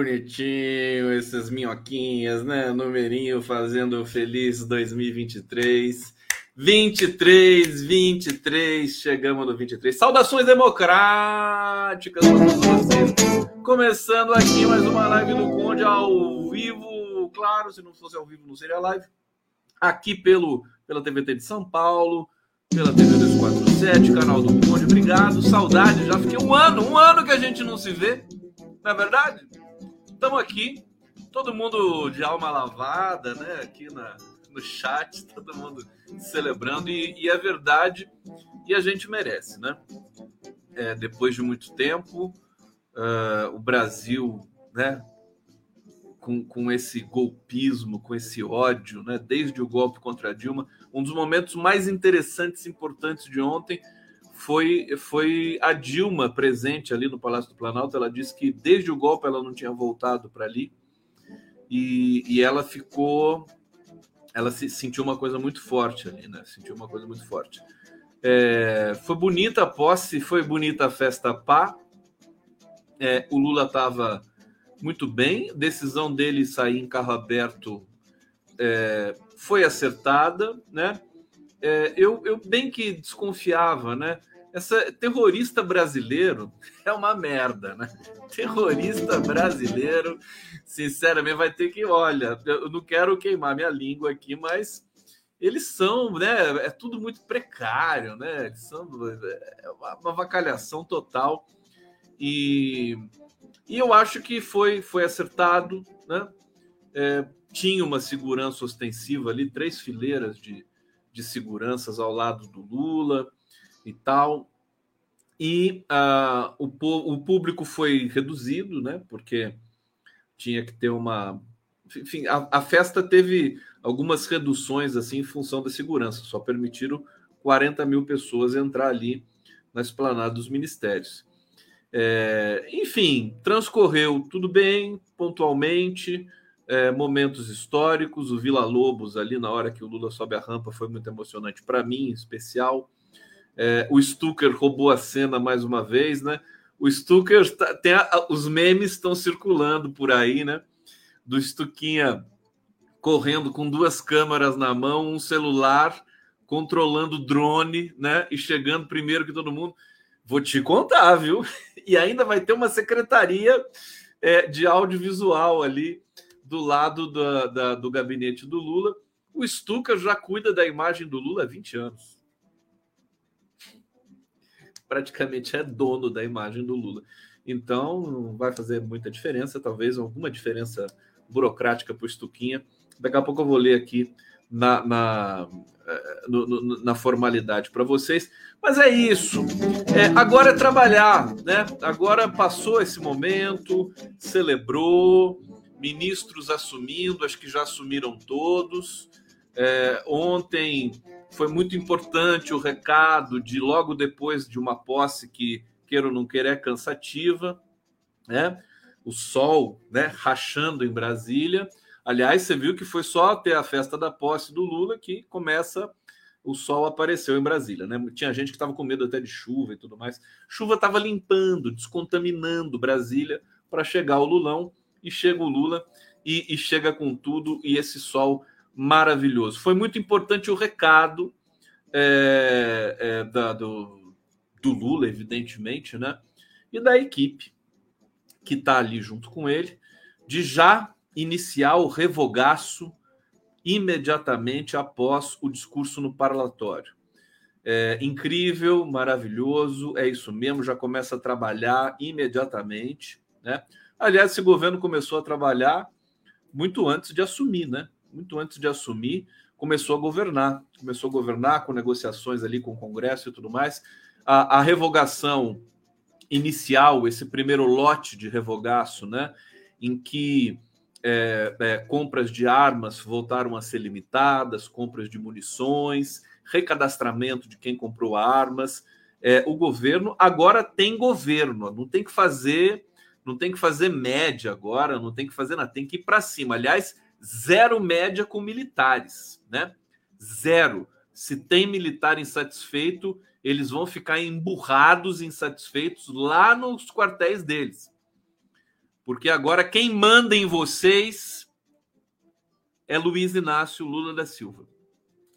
bonitinho esses minhoquinhas, né? Numerinho fazendo feliz 2023. 23, 23, chegamos no 23. Saudações democráticas para todos vocês. Começando aqui mais uma live do Conde ao vivo. Claro, se não fosse ao vivo, não seria live. Aqui pelo, pela TVT de São Paulo, pela TV 247, canal do Conde. Obrigado, saudade. Já fiquei um ano, um ano que a gente não se vê. Não é verdade? Estamos aqui, todo mundo de alma lavada, né? Aqui na, no chat, todo mundo celebrando, e, e é verdade, e a gente merece, né? É, depois de muito tempo, uh, o Brasil, né? Com, com esse golpismo, com esse ódio, né? Desde o golpe contra Dilma, um dos momentos mais interessantes e importantes de ontem foi, foi a Dilma presente ali no Palácio do Planalto. Ela disse que desde o golpe ela não tinha voltado para ali e, e ela ficou. Ela se sentiu uma coisa muito forte ali, né? Sentiu uma coisa muito forte. É, foi bonita a posse, foi bonita a festa pá. É, o Lula estava muito bem, decisão dele sair em carro aberto é, foi acertada, né? É, eu, eu bem que desconfiava, né? Essa terrorista brasileiro é uma merda, né? Terrorista brasileiro, sinceramente, vai ter que, olha, eu não quero queimar minha língua aqui, mas eles são, né? É tudo muito precário, né? São é uma, uma vacalhação total e, e eu acho que foi foi acertado, né? É, tinha uma segurança ostensiva ali, três fileiras de, de seguranças ao lado do Lula e tal. E uh, o, o público foi reduzido, né? Porque tinha que ter uma. Enfim, a, a, festa teve algumas reduções assim em função da segurança, só permitiram 40 mil pessoas entrar ali na esplanada dos ministérios. É, enfim, transcorreu tudo bem, pontualmente, é, momentos históricos. O Vila Lobos, ali na hora que o Lula sobe a rampa, foi muito emocionante para mim, em especial. É, o Stucker roubou a cena mais uma vez, né? O Stucker tá, tem a, os memes estão circulando por aí, né? Do Stuquinha correndo com duas câmeras na mão, um celular, controlando o drone, né? E chegando primeiro que todo mundo. Vou te contar, viu? E ainda vai ter uma secretaria é, de audiovisual ali do lado da, da, do gabinete do Lula. O Stucker já cuida da imagem do Lula há 20 anos praticamente é dono da imagem do Lula. Então, não vai fazer muita diferença, talvez alguma diferença burocrática para o Stuquinha. Daqui a pouco eu vou ler aqui na, na, eh, no, na formalidade para vocês. Mas é isso. É, agora é trabalhar, né? Agora passou esse momento, celebrou, ministros assumindo, acho que já assumiram todos. É, ontem foi muito importante o recado de logo depois de uma posse que, queira ou não queira, é cansativa, né? O sol, né, rachando em Brasília. Aliás, você viu que foi só até a festa da posse do Lula que começa o sol apareceu em Brasília, né? Tinha gente que estava com medo até de chuva e tudo mais. Chuva estava limpando, descontaminando Brasília para chegar o Lulão e chega o Lula e, e chega com tudo e esse sol maravilhoso. Foi muito importante o recado é, é, da, do, do Lula, evidentemente, né? E da equipe que está ali junto com ele, de já iniciar o revogaço imediatamente após o discurso no parlatório. É, incrível, maravilhoso, é isso mesmo, já começa a trabalhar imediatamente. Né? Aliás, esse governo começou a trabalhar muito antes de assumir, né? Muito antes de assumir, começou a governar. Começou a governar com negociações ali com o Congresso e tudo mais. A, a revogação inicial, esse primeiro lote de revogaço, né, em que é, é, compras de armas voltaram a ser limitadas, compras de munições, recadastramento de quem comprou armas. É, o governo agora tem governo, não tem que fazer, não tem que fazer média agora, não tem que fazer nada, tem que ir para cima. Aliás, zero média com militares, né? Zero. Se tem militar insatisfeito, eles vão ficar emburrados, insatisfeitos lá nos quartéis deles. Porque agora quem manda em vocês é Luiz Inácio Lula da Silva.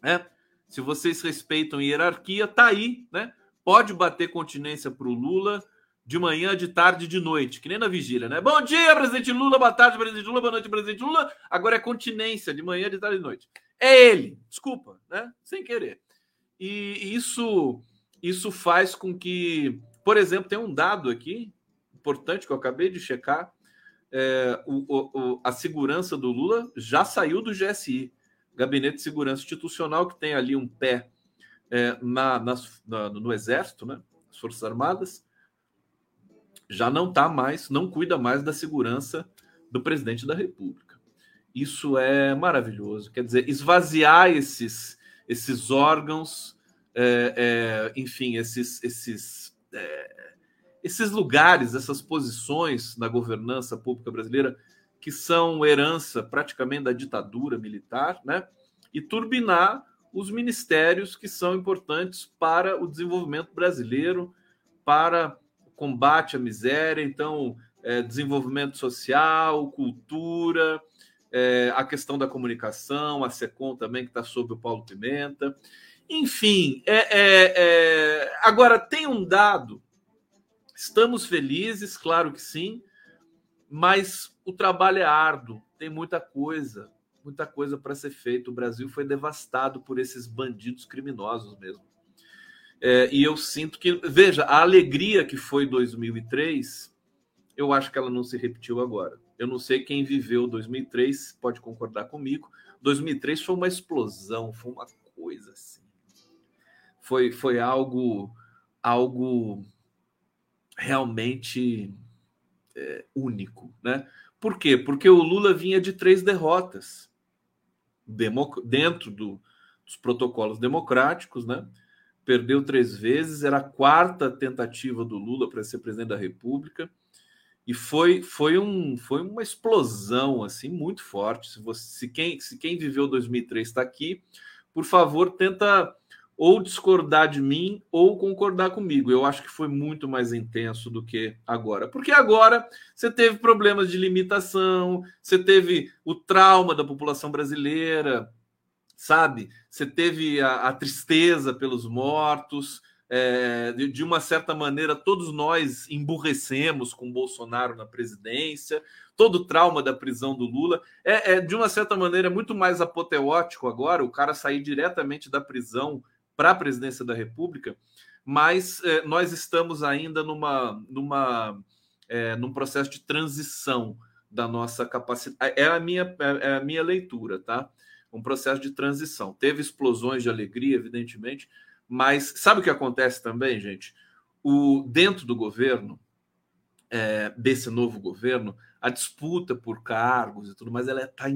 É? Se vocês respeitam hierarquia, tá aí, né? Pode bater continência para o Lula de manhã, de tarde, de noite, que nem na vigília, né? Bom dia, presidente Lula, boa tarde, presidente Lula, boa noite, presidente Lula. Agora é continência de manhã, de tarde, de noite. É ele, desculpa, né? Sem querer. E isso, isso faz com que, por exemplo, tem um dado aqui importante que eu acabei de checar. É, o, o, a segurança do Lula já saiu do GSI, Gabinete de Segurança Institucional, que tem ali um pé é, na, na, no Exército, né? As Forças Armadas, já não está mais, não cuida mais da segurança do presidente da República. Isso é maravilhoso. Quer dizer, esvaziar esses, esses órgãos, é, é, enfim, esses, esses, é, esses lugares, essas posições na governança pública brasileira que são herança praticamente da ditadura militar, né? E turbinar os ministérios que são importantes para o desenvolvimento brasileiro, para combate à miséria, então é, desenvolvimento social, cultura, é, a questão da comunicação, a SECOM também, que está sob o Paulo Pimenta. Enfim, é, é, é, agora tem um dado. Estamos felizes, claro que sim, mas o trabalho é árduo, tem muita coisa, muita coisa para ser feito. O Brasil foi devastado por esses bandidos criminosos mesmo. É, e eu sinto que, veja, a alegria que foi 2003, eu acho que ela não se repetiu agora. Eu não sei quem viveu 2003, pode concordar comigo. 2003 foi uma explosão, foi uma coisa assim. Foi, foi algo, algo realmente é, único, né? Por quê? Porque o Lula vinha de três derrotas dentro do, dos protocolos democráticos, né? Perdeu três vezes, era a quarta tentativa do Lula para ser presidente da República e foi foi um foi uma explosão assim muito forte. Se você se quem se quem viveu 2003 está aqui, por favor tenta ou discordar de mim ou concordar comigo. Eu acho que foi muito mais intenso do que agora. Porque agora você teve problemas de limitação, você teve o trauma da população brasileira, sabe? Você teve a, a tristeza pelos mortos. É, de, de, uma certa maneira, todos nós emburrecemos com Bolsonaro na presidência, todo o trauma da prisão do Lula. É, é, de uma certa maneira, muito mais apoteótico agora o cara sair diretamente da prisão para a presidência da República, mas é, nós estamos ainda numa, numa, é, num processo de transição da nossa capacidade. É a minha, é, é a minha leitura, tá? Um processo de transição. Teve explosões de alegria, evidentemente, mas sabe o que acontece também, gente? O dentro do governo, é, desse novo governo, a disputa por cargos e tudo mais, ela está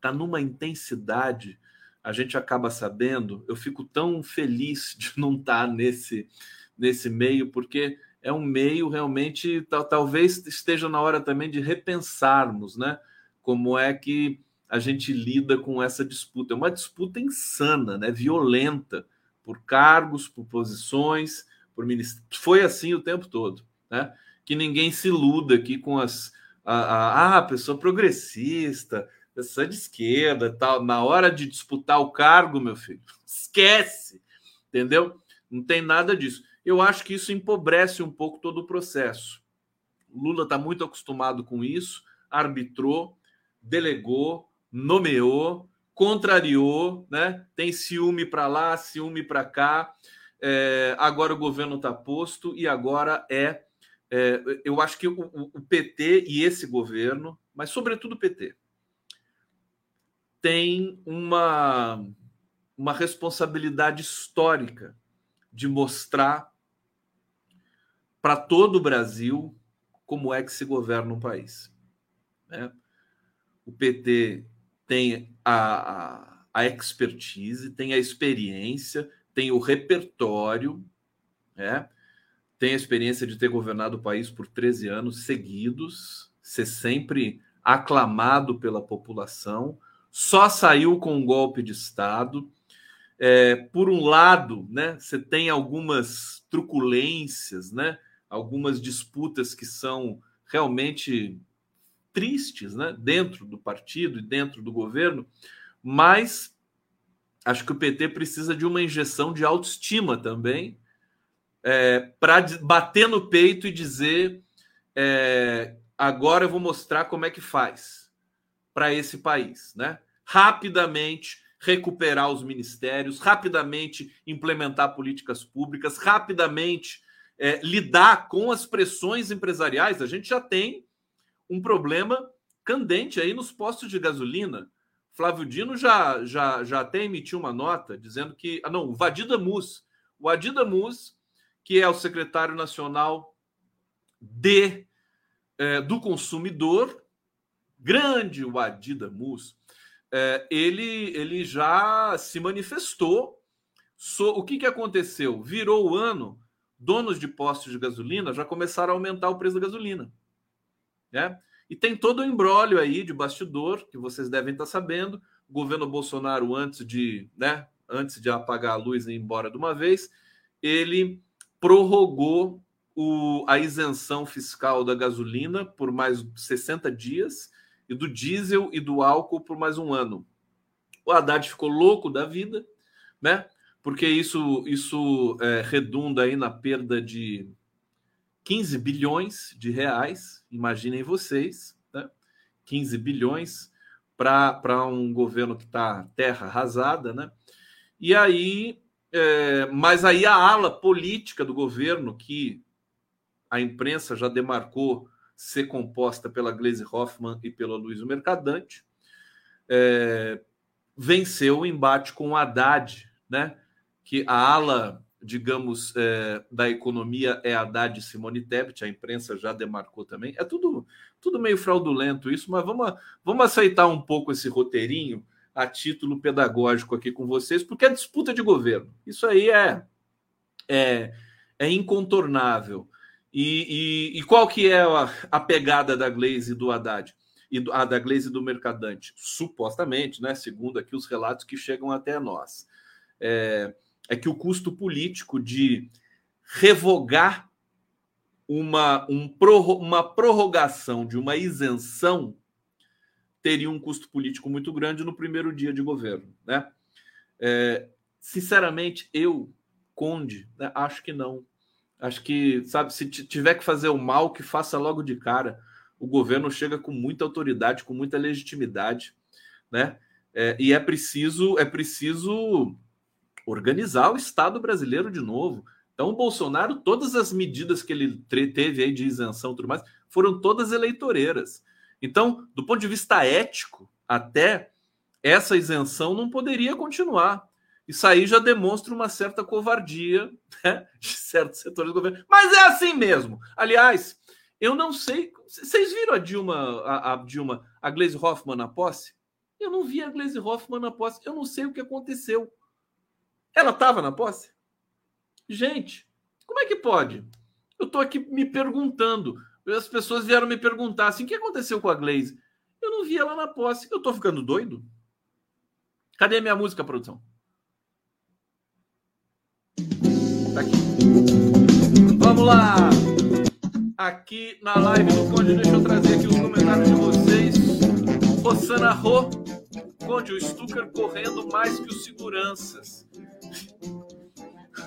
tá numa intensidade. A gente acaba sabendo. Eu fico tão feliz de não estar tá nesse nesse meio, porque é um meio realmente talvez esteja na hora também de repensarmos, né? Como é que a gente lida com essa disputa. É uma disputa insana, né? violenta, por cargos, por posições, por ministérios. Foi assim o tempo todo. Né? Que ninguém se iluda aqui com as. Ah, a pessoa progressista, pessoa de esquerda tal. Na hora de disputar o cargo, meu filho, esquece. Entendeu? Não tem nada disso. Eu acho que isso empobrece um pouco todo o processo. Lula está muito acostumado com isso, arbitrou, delegou, nomeou, contrariou, né? Tem ciúme para lá, ciúme para cá. É, agora o governo está posto e agora é, é eu acho que o, o, PT e esse governo, mas sobretudo o PT, tem uma uma responsabilidade histórica de mostrar para todo o Brasil como é que se governa um país. Né? O PT tem a, a, expertise, tem a experiência, tem o repertório, né? tem a experiência de ter governado o país por 13 anos seguidos, ser sempre aclamado pela população, só saiu com um golpe de Estado. É, por um lado, né, você tem algumas truculências, né, algumas disputas que são realmente tristes, né? Dentro do partido e dentro do governo, mas acho que o PT precisa de uma injeção de autoestima também é, para bater no peito e dizer é, agora eu vou mostrar como é que faz para esse país, né? Rapidamente recuperar os ministérios, rapidamente implementar políticas públicas, rapidamente é, lidar com as pressões empresariais. A gente já tem um problema candente aí nos postos de gasolina. Flávio Dino já, já, já até emitiu uma nota dizendo que. Ah, não, o Vadida Mus. O Adida Mus, que é o secretário nacional de, é, do consumidor, grande o Adida Mus, é, ele, ele já se manifestou. So, o que, que aconteceu? Virou o ano, donos de postos de gasolina já começaram a aumentar o preço da gasolina. Né? E tem todo o um embrólio aí de bastidor, que vocês devem estar sabendo. O governo Bolsonaro, antes de, né, antes de apagar a luz e ir embora de uma vez, ele prorrogou o, a isenção fiscal da gasolina por mais 60 dias e do diesel e do álcool por mais um ano. O Haddad ficou louco da vida, né? Porque isso, isso é, redunda aí na perda de 15 bilhões de reais, imaginem vocês, né? 15 bilhões para um governo que está terra arrasada, né? E aí, é, mas aí a ala política do governo, que a imprensa já demarcou ser composta pela Gleisi Hoffmann e pela Luiz Mercadante, é, venceu o embate com o Haddad, né? que a ala, digamos, é, da economia é Haddad e Simone Tebet, a imprensa já demarcou também. É tudo, tudo meio fraudulento isso, mas vamos, vamos aceitar um pouco esse roteirinho a título pedagógico aqui com vocês, porque é disputa de governo. Isso aí é, é, é incontornável. E, e, e, qual que é a, a, pegada da Glaze e do Haddad? E do, a da Glaze e do Mercadante? Supostamente, né, segundo aqui os relatos que chegam até nós, é, é que o custo político de revogar uma, um, uma prorrogação de uma isenção teria um custo político muito grande no primeiro dia de governo. Né? É, sinceramente, eu, Conde, né, acho que não. Acho que, sabe, se tiver que fazer o mal, que faça logo de cara. O governo chega com muita autoridade, com muita legitimidade, né? É, e é preciso, é preciso organizar o Estado brasileiro de novo. Então, o Bolsonaro, todas as medidas que ele teve aí de isenção e tudo mais, foram todas eleitoreiras. Então, do ponto de vista ético, até essa isenção não poderia continuar. Isso aí já demonstra uma certa covardia né, de certos setores do governo. Mas é assim mesmo. Aliás, eu não sei. Vocês viram a Dilma, a, a Dilma, a Gleisi Hoffmann na posse? Eu não vi a Gleisi Hoffmann na posse. Eu não sei o que aconteceu. Ela estava na posse? Gente, como é que pode? Eu estou aqui me perguntando. As pessoas vieram me perguntar assim: o que aconteceu com a Glaze? Eu não vi ela na posse. Eu estou ficando doido? Cadê a minha música, produção? Tá aqui. Vamos lá! Aqui na live do Conde, deixa eu trazer aqui os comentários de vocês. Rossana Rô, Conde, o Stucker correndo mais que os seguranças.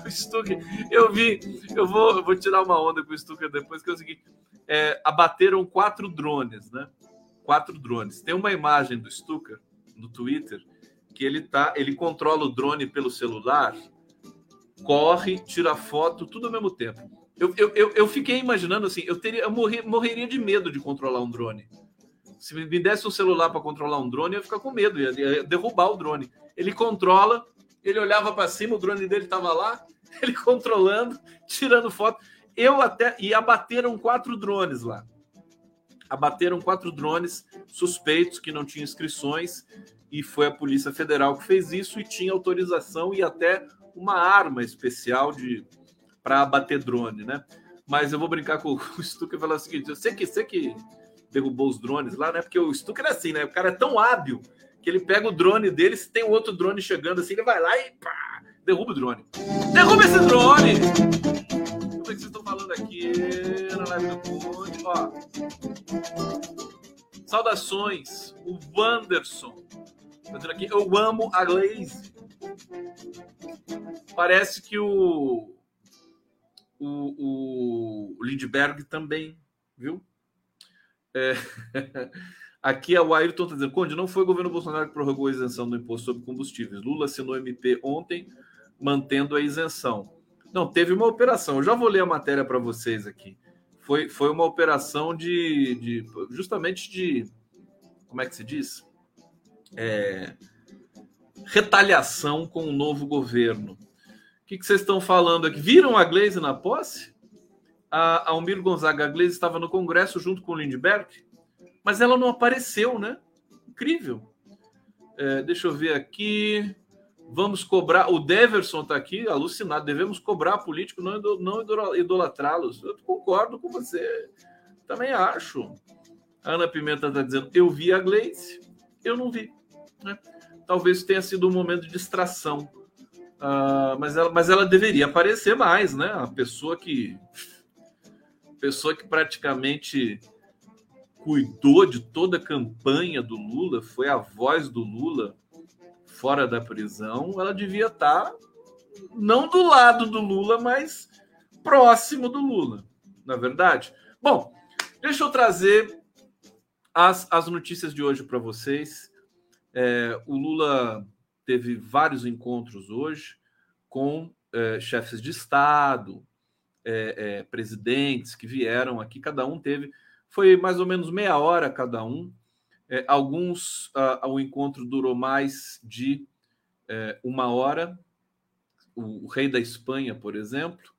O Stucker, eu vi, eu vou, eu vou tirar uma onda com o Stucker depois, que é o seguinte: é, abateram quatro drones, né? Quatro drones. Tem uma imagem do Stucker no Twitter que ele tá, ele controla o drone pelo celular corre, tira foto, tudo ao mesmo tempo. Eu, eu, eu, fiquei imaginando assim, eu, teria, eu morrer, morreria de medo de controlar um drone. Se me desse um celular para controlar um drone, eu ia ficar com medo, ia, ia derrubar o drone. Ele controla, ele olhava para cima, o drone dele estava lá, ele controlando, tirando foto. Eu até. E abateram quatro drones lá. Abateram quatro drones suspeitos que não tinham inscrições, e foi a Polícia Federal que fez isso e tinha autorização e até uma arma especial de para abater drone, né? Mas eu vou brincar com, o Stucker e falar o seguinte: eu sei que você que derrubou os drones lá, né? Porque o Stucker é assim, né? O cara é tão hábil que ele pega o drone dele, se tem outro drone chegando assim, ele vai lá e pá, derruba o drone. Derruba esse drone! É que vocês estão falando aqui na live do Conde? Ó. Saudações, o Wanderson. Aqui, eu amo a Glaze. Parece que o, o, o Lindbergh também, viu? É, aqui é o Ayrton está dizendo, Conde, não foi o governo Bolsonaro que prorrogou a isenção do imposto sobre combustíveis. Lula assinou MP ontem, mantendo a isenção. Não, teve uma operação. Eu já vou ler a matéria para vocês aqui. Foi, foi uma operação de, de justamente de como é que se diz? É, retaliação com o novo governo. O que, que vocês estão falando aqui? Viram a Glaze na posse? A Almir Gonzaga Glaze estava no Congresso junto com o Lindbergh, mas ela não apareceu, né? Incrível. É, deixa eu ver aqui. Vamos cobrar. O Deverson está aqui, alucinado. Devemos cobrar político, não, não idolatrá-los. Eu concordo com você. Também acho. A Ana Pimenta está dizendo: eu vi a Gleice, eu não vi. Né? Talvez tenha sido um momento de distração. Uh, mas, ela, mas ela deveria aparecer mais, né? A pessoa que. Pessoa que praticamente cuidou de toda a campanha do Lula, foi a voz do Lula fora da prisão, ela devia estar tá não do lado do Lula, mas próximo do Lula, na é verdade. Bom, deixa eu trazer as, as notícias de hoje para vocês. É, o Lula teve vários encontros hoje com é, chefes de Estado, é, é presidentes que vieram aqui, cada um teve, foi mais ou menos meia hora cada um. É, alguns, uh, o encontro durou mais de é, uma hora. O, o, rei da Espanha, por exemplo.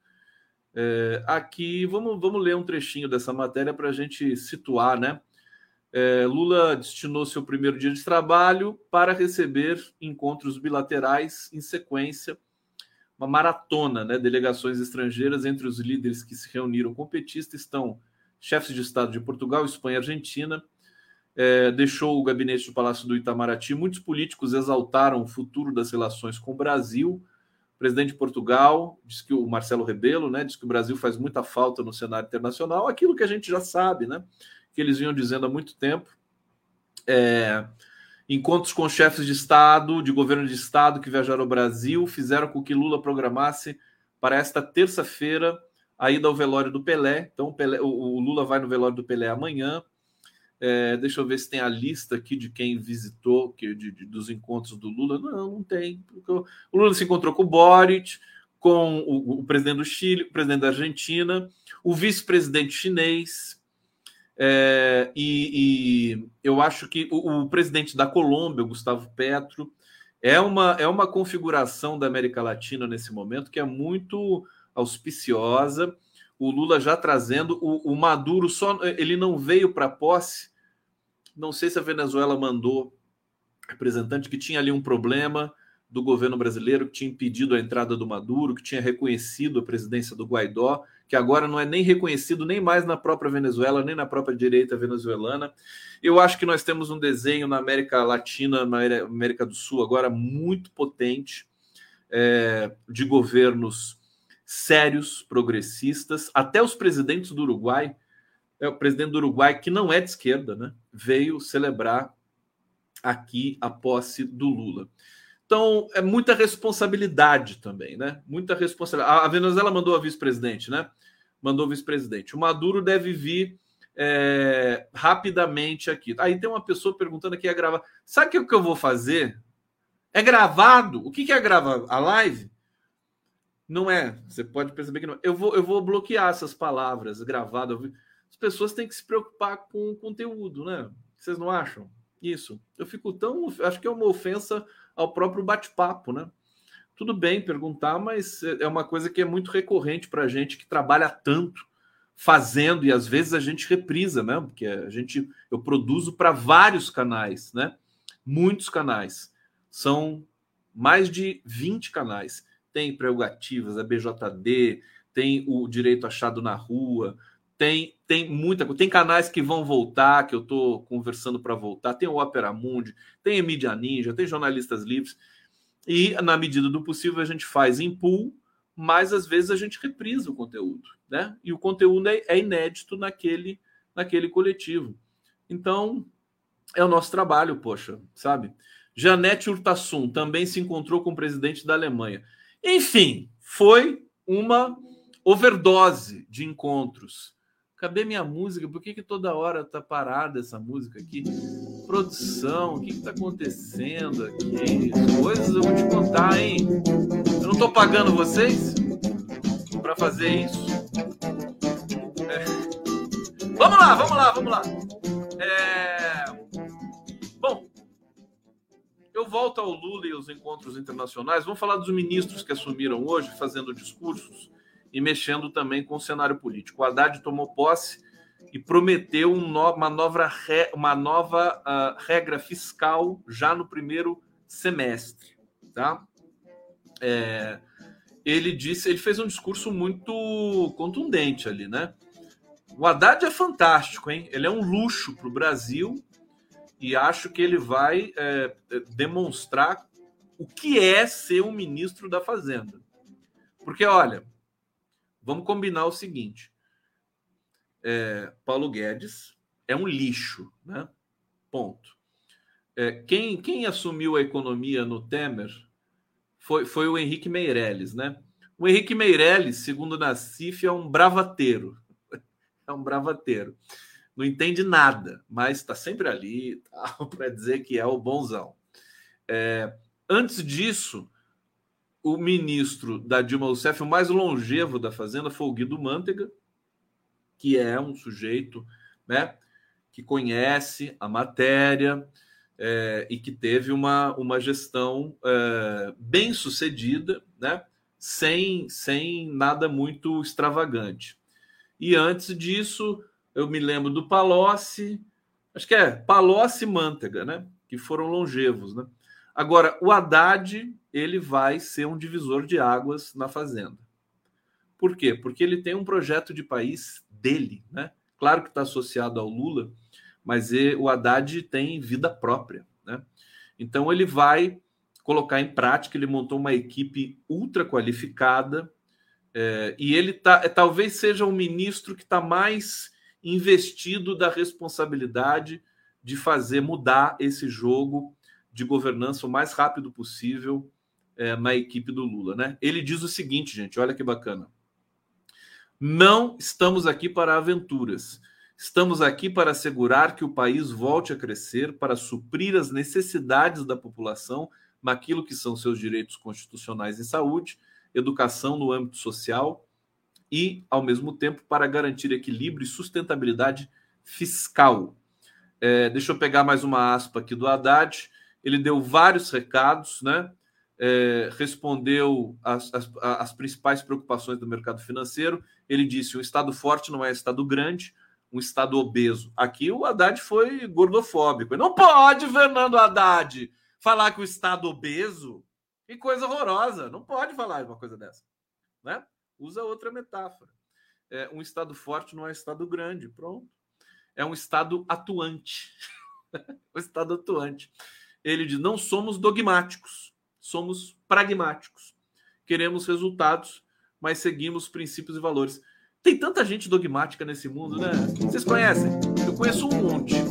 É, aqui, vamos, vamos ler um trechinho dessa matéria para a gente situar, né? É, Lula destinou seu primeiro dia de trabalho para receber encontros bilaterais em sequência, uma maratona, né? Delegações estrangeiras entre os líderes que se reuniram com o petista estão chefes de Estado de Portugal, Espanha e Argentina, é, deixou o gabinete do Palácio do Itamaraty. Muitos políticos exaltaram o futuro das relações com o Brasil. O presidente de Portugal disse que o Marcelo Rebelo, né, disse que o Brasil faz muita falta no cenário internacional, aquilo que a gente já sabe, né, que eles vinham dizendo há muito tempo. É, encontros com chefes de Estado, de governo de Estado que viajaram ao Brasil, fizeram com que Lula programasse para esta terça-feira a ida ao velório do Pelé. Então, o, Pelé, o Lula vai no velório do Pelé amanhã. É, deixa eu ver se tem a lista aqui de quem visitou, que, de, de, dos encontros do Lula. Não, não tem. O Lula se encontrou com o Boric, com o, o presidente do Chile, o presidente da Argentina, o vice-presidente chinês. É, e, e, eu acho que o, o, presidente da Colômbia, Gustavo Petro, é uma, é uma configuração da América Latina nesse momento que é muito auspiciosa. O Lula já trazendo o, o Maduro só ele não veio para posse não sei se a Venezuela mandou representante que tinha ali um problema do governo brasileiro, que tinha impedido a entrada do Maduro, que tinha reconhecido a presidência do Guaidó, que agora não é nem reconhecido nem mais na própria Venezuela, nem na própria direita venezuelana. Eu acho que nós temos um desenho na América Latina, na América do Sul, agora muito potente, é, de governos sérios, progressistas, até os presidentes do Uruguai é o presidente do Uruguai, que não é de esquerda, né, veio celebrar aqui a posse do Lula. Então, é muita responsabilidade também, né? Muita responsabilidade. A Venezuela mandou a vice-presidente, né? Mandou vice-presidente. O Maduro deve vir é, rapidamente aqui. Aí tem uma pessoa perguntando aqui, é gravar. Sabe o que eu vou fazer? É gravado. O que, é gravar? A live? Não é. Você pode perceber que não. É. Eu vou, eu vou bloquear essas palavras gravadas as pessoas têm que se preocupar com o conteúdo, né? Vocês não acham? Isso. Eu fico tão. Acho que é uma ofensa ao próprio bate-papo, né? Tudo bem perguntar, mas é uma coisa que é muito recorrente para a gente que trabalha tanto fazendo e às vezes a gente reprisa mesmo, porque a gente eu produzo para vários canais, né? Muitos canais. São mais de 20 canais. Tem prerrogativas, a BJD, tem o direito achado na rua, tem, tem muita Tem canais que vão voltar, que eu estou conversando para voltar. Tem o Opera Mundi, tem a Mídia Ninja, tem jornalistas livres. E, na medida do possível, a gente faz em pool, mas às vezes a gente reprisa o conteúdo. Né? E o conteúdo é, é inédito naquele, naquele coletivo. Então, é o nosso trabalho, poxa, sabe? Janete Urtasun também se encontrou com o presidente da Alemanha. Enfim, foi uma overdose de encontros. Cadê minha música? Por que, que toda hora tá parada essa música aqui? Produção, o que está acontecendo aqui? Coisas eu vou te contar, hein? Eu não tô pagando vocês para fazer isso. É. Vamos lá, vamos lá, vamos lá. É... Bom, eu volto ao Lula e aos encontros internacionais. Vamos falar dos ministros que assumiram hoje, fazendo discursos e mexendo também com o cenário político. O Haddad tomou posse e prometeu uma nova, uma nova uh, regra fiscal já no primeiro semestre. Tá? É, ele disse, ele fez um discurso muito contundente ali, né? O Haddad é fantástico, hein? Ele é um luxo para o Brasil e acho que ele vai é, demonstrar o que é ser um ministro da Fazenda. Porque, olha, vamos combinar o seguinte: é, Paulo Guedes é um lixo, né? Ponto. É, quem, quem assumiu a economia no Temer foi, foi o Henrique Meirelles, né? O Henrique Meirelles, segundo o Nassif, é um bravateiro. É um bravateiro. Não entende nada, mas está sempre ali para dizer que é o bonzão. É, antes disso, o ministro da Dilma Rousseff, o mais longevo da Fazenda, foi o Guido Mantega, que é um sujeito né, que conhece a matéria é, e que teve uma, uma gestão é, bem sucedida, né, sem, sem nada muito extravagante. E antes disso, eu me lembro do Palocci, acho que é Palocci e Mantega, né, que foram longevos. Né? Agora, o Haddad ele vai ser um divisor de águas na Fazenda. Por quê? Porque ele tem um projeto de país dele, né? Claro que está associado ao Lula, mas o Haddad tem vida própria, né? Então ele vai colocar em prática, ele montou uma equipe ultra qualificada é, e ele tá, é, talvez seja o ministro que está mais investido da responsabilidade de fazer mudar esse jogo de governança o mais rápido possível é, na equipe do Lula, né? Ele diz o seguinte, gente, olha que bacana. Não estamos aqui para aventuras. Estamos aqui para assegurar que o país volte a crescer, para suprir as necessidades da população naquilo que são seus direitos constitucionais em saúde, educação no âmbito social e, ao mesmo tempo, para garantir equilíbrio e sustentabilidade fiscal. É, deixa eu pegar mais uma aspa aqui do Haddad. Ele deu vários recados, né? é, respondeu as, principais preocupações do mercado financeiro. Ele disse: um Estado forte não é Estado grande, um Estado obeso. Aqui o Haddad foi gordofóbico. Não pode, Fernando Haddad, falar que o Estado obeso. Que coisa horrorosa. Não pode falar uma coisa dessa. Né? Usa outra metáfora. É, um Estado forte não é Estado grande. Pronto. É um Estado atuante. um Estado atuante. Ele diz: não somos dogmáticos somos pragmáticos. Queremos resultados, mas seguimos princípios e valores. Tem tanta gente dogmática nesse mundo, né? Vocês conhecem? Eu conheço um monte.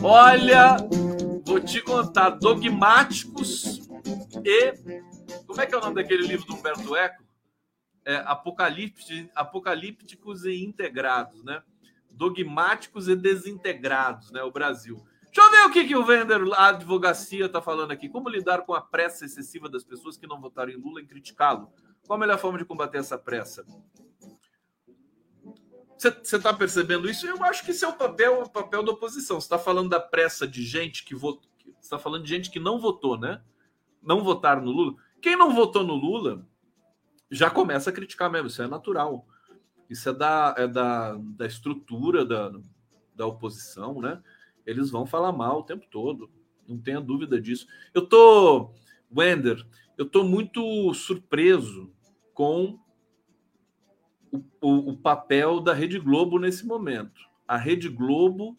Olha, vou te contar dogmáticos e como é que é o nome daquele livro do Humberto Eco? É, apocalípticos e integrados, né? Dogmáticos e desintegrados, né? O Brasil. Deixa eu ver o que, que o Vender, a advocacia, está falando aqui. Como lidar com a pressa excessiva das pessoas que não votaram em Lula em criticá-lo? Qual a melhor forma de combater essa pressa? Você está percebendo isso? Eu acho que isso é o papel, o papel da oposição. Você está falando da pressa de gente que votou. Está falando de gente que não votou, né? Não votaram no Lula. Quem não votou no Lula já começa a criticar mesmo. Isso é natural. Isso é da, é da, da estrutura da, da oposição, né? Eles vão falar mal o tempo todo. Não tenha dúvida disso. Eu tô, Wender, eu tô muito surpreso com o, o, o papel da Rede Globo nesse momento. A Rede Globo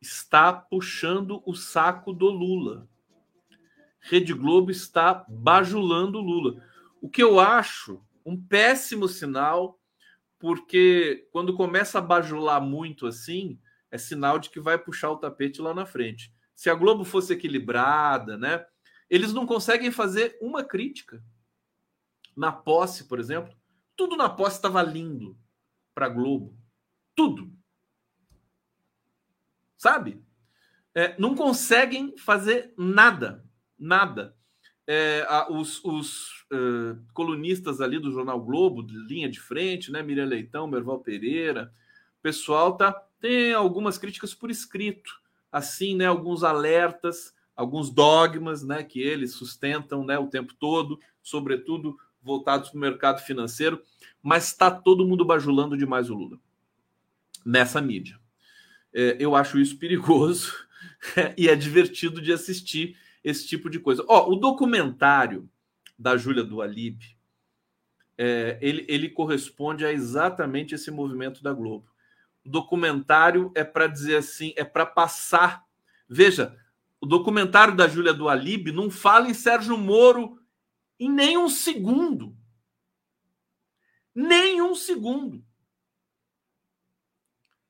está puxando o saco do Lula. Rede Globo está bajulando o Lula. O que eu acho um péssimo sinal, porque quando começa a bajular muito assim, é sinal de que vai puxar o tapete lá na frente. Se a Globo fosse equilibrada, né? Eles não conseguem fazer uma crítica. Na posse, por exemplo, tudo na posse estava lindo para a Globo. Tudo. Sabe? É, não conseguem fazer nada. Nada. É, a, os, os uh, colunistas ali do Jornal Globo, de linha de frente, né? Miriam Leitão, Merval Pereira, o pessoal tá, tem algumas críticas por escrito, assim, né? Alguns alertas, alguns dogmas, né? Que eles sustentam, né? O tempo todo, sobretudo voltados para o mercado financeiro, mas está todo mundo bajulando demais o Lula nessa mídia. É, eu acho isso perigoso e é divertido de assistir esse tipo de coisa. Ó, o documentário da Júlia do é, ele, ele corresponde a exatamente esse movimento da Globo. Documentário é para dizer assim, é para passar. Veja, o documentário da Júlia do Alib não fala em Sérgio Moro em nenhum segundo. Nem um segundo.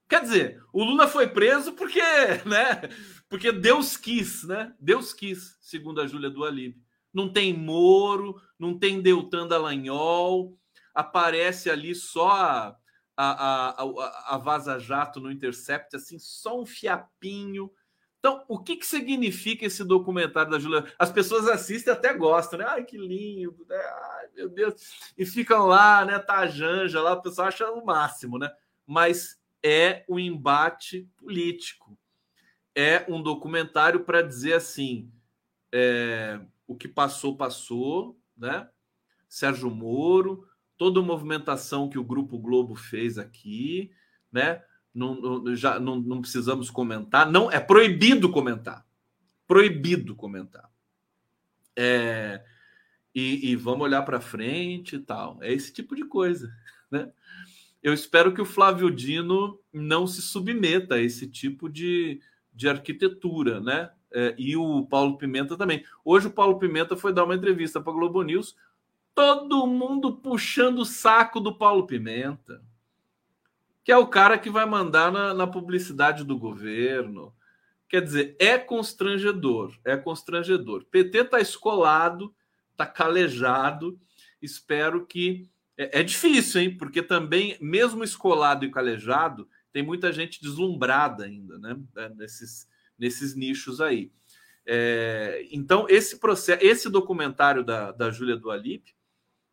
Quer dizer, o Lula foi preso porque, né? Porque Deus quis, né? Deus quis, segundo a Júlia do Alib. Não tem Moro, não tem Deltan Dallagnol, aparece ali só a, a, a, Vaza Jato no Intercept, assim, só um fiapinho. Então, o que, que significa esse documentário da Júlia? As pessoas assistem até gostam, né? Ai, que lindo, né? Ai, meu Deus. E ficam lá, né? Tá a Janja lá, o pessoal acha o máximo, né? Mas é um embate político. É um documentário para dizer assim: é, o que passou, passou, né? Sérgio Moro, toda a movimentação que o Grupo Globo fez aqui, né? não, não, já não, não precisamos comentar. Não é proibido comentar. Proibido comentar. É, e, e vamos olhar para frente e tal. É esse tipo de coisa, né? Eu espero que o Flávio Dino não se submeta a esse tipo de, de arquitetura, né? É, e o Paulo Pimenta também. Hoje o Paulo Pimenta foi dar uma entrevista para a Globo News, todo mundo puxando o saco do Paulo Pimenta que é o cara que vai mandar na, na publicidade do governo. Quer dizer, é constrangedor, é constrangedor. PT está escolado, está calejado. Espero que. É, é, difícil, hein? Porque também, mesmo escolado e calejado, tem muita gente deslumbrada ainda, né? É, nesses, nesses nichos aí. É, então, esse processo, esse documentário da, da Júlia do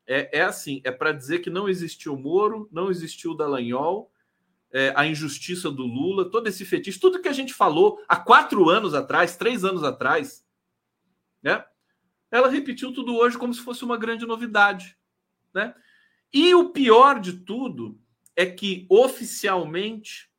é, é assim: é para dizer que não existiu Moro, não existiu Dallagnol, é, a injustiça do Lula, todo esse fetiche, tudo que a gente falou há quatro anos atrás, três anos atrás, né? Ela repetiu tudo hoje como se fosse uma grande novidade, né? E o pior de tudo é que oficialmente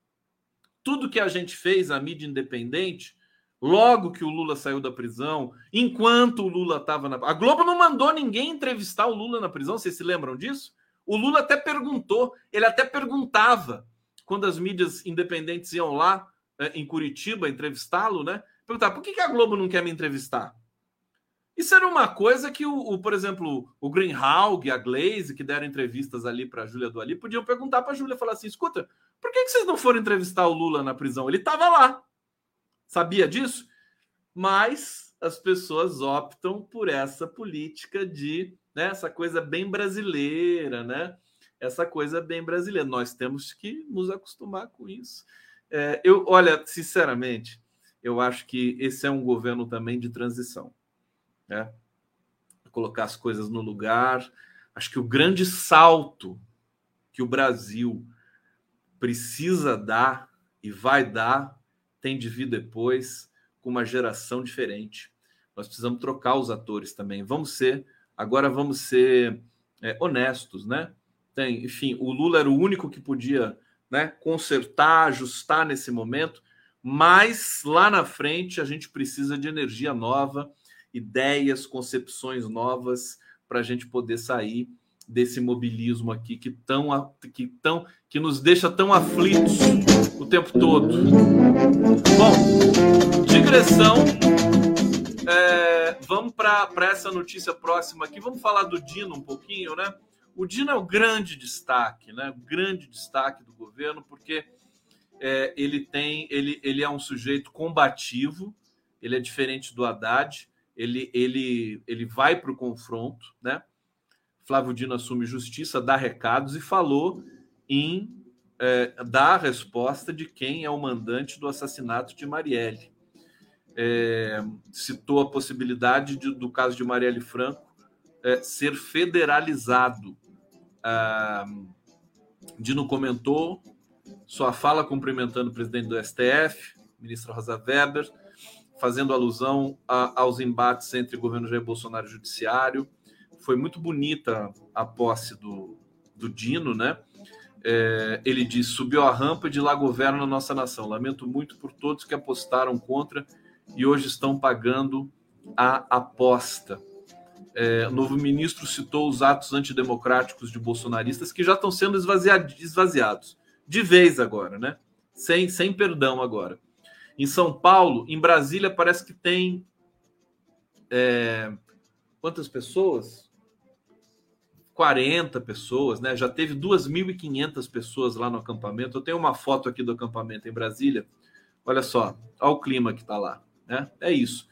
tudo que a gente fez, a mídia independente, logo que o Lula saiu da prisão, enquanto o Lula estava na. A Globo não mandou ninguém entrevistar o Lula na prisão, vocês se lembram disso? O Lula até perguntou, ele até perguntava quando as mídias independentes iam lá é, em Curitiba entrevistá-lo, né? Perguntar por que, a Globo não quer me entrevistar? Isso era uma coisa que, o, o por exemplo, o Greenhalg, a Glaze, que deram entrevistas ali para a Júlia do Ali, podiam perguntar para a Júlia, falar assim, escuta, por que, que vocês não foram entrevistar o Lula na prisão? Ele estava lá. Sabia disso? Mas as pessoas optam por essa política de, né, essa coisa bem brasileira, né? essa coisa bem brasileira. Nós temos que nos acostumar com isso. É, eu, olha, sinceramente, eu acho que esse é um governo também de transição, né? Colocar as coisas no lugar. Acho que o grande salto que o Brasil precisa dar e vai dar tem de vir depois com uma geração diferente. Nós precisamos trocar os atores também. Vamos ser, agora vamos ser é, honestos, né? tem, enfim, o Lula era o único que podia né, consertar, ajustar nesse momento, mas lá na frente a gente precisa de energia nova, ideias, concepções novas para a gente poder sair desse mobilismo aqui que tão, que tão que nos deixa tão aflitos o tempo todo. Bom, digressão. É, vamos para essa notícia próxima aqui. Vamos falar do Dino um pouquinho, né? O Dino é o grande destaque, né? O grande destaque do governo, porque é, ele tem, ele, ele é um sujeito combativo, ele é diferente do Haddad, ele, ele, ele vai para o confronto, né? Flávio Dino assume justiça, dá recados e falou em é, dar a resposta de quem é o mandante do assassinato de Marielle. É, citou a possibilidade de, do caso de Marielle Franco é, ser federalizado. Ah, Dino comentou sua fala cumprimentando o presidente do STF, ministra Rosa Weber, fazendo alusão a, aos embates entre governo Jair Bolsonaro e judiciário. Foi muito bonita a posse do, do Dino, né? É, ele diz: subiu a rampa de lá governa a nossa nação. Lamento muito por todos que apostaram contra e hoje estão pagando a aposta. É, o novo ministro citou os atos antidemocráticos de bolsonaristas que já estão sendo esvaziados de vez agora, né? Sem, sem perdão agora. Em São Paulo, em Brasília, parece que tem. É, quantas pessoas? 40 pessoas, né? Já teve 2.500 pessoas lá no acampamento. Eu tenho uma foto aqui do acampamento em Brasília. Olha só, olha o clima que está lá, né? É isso.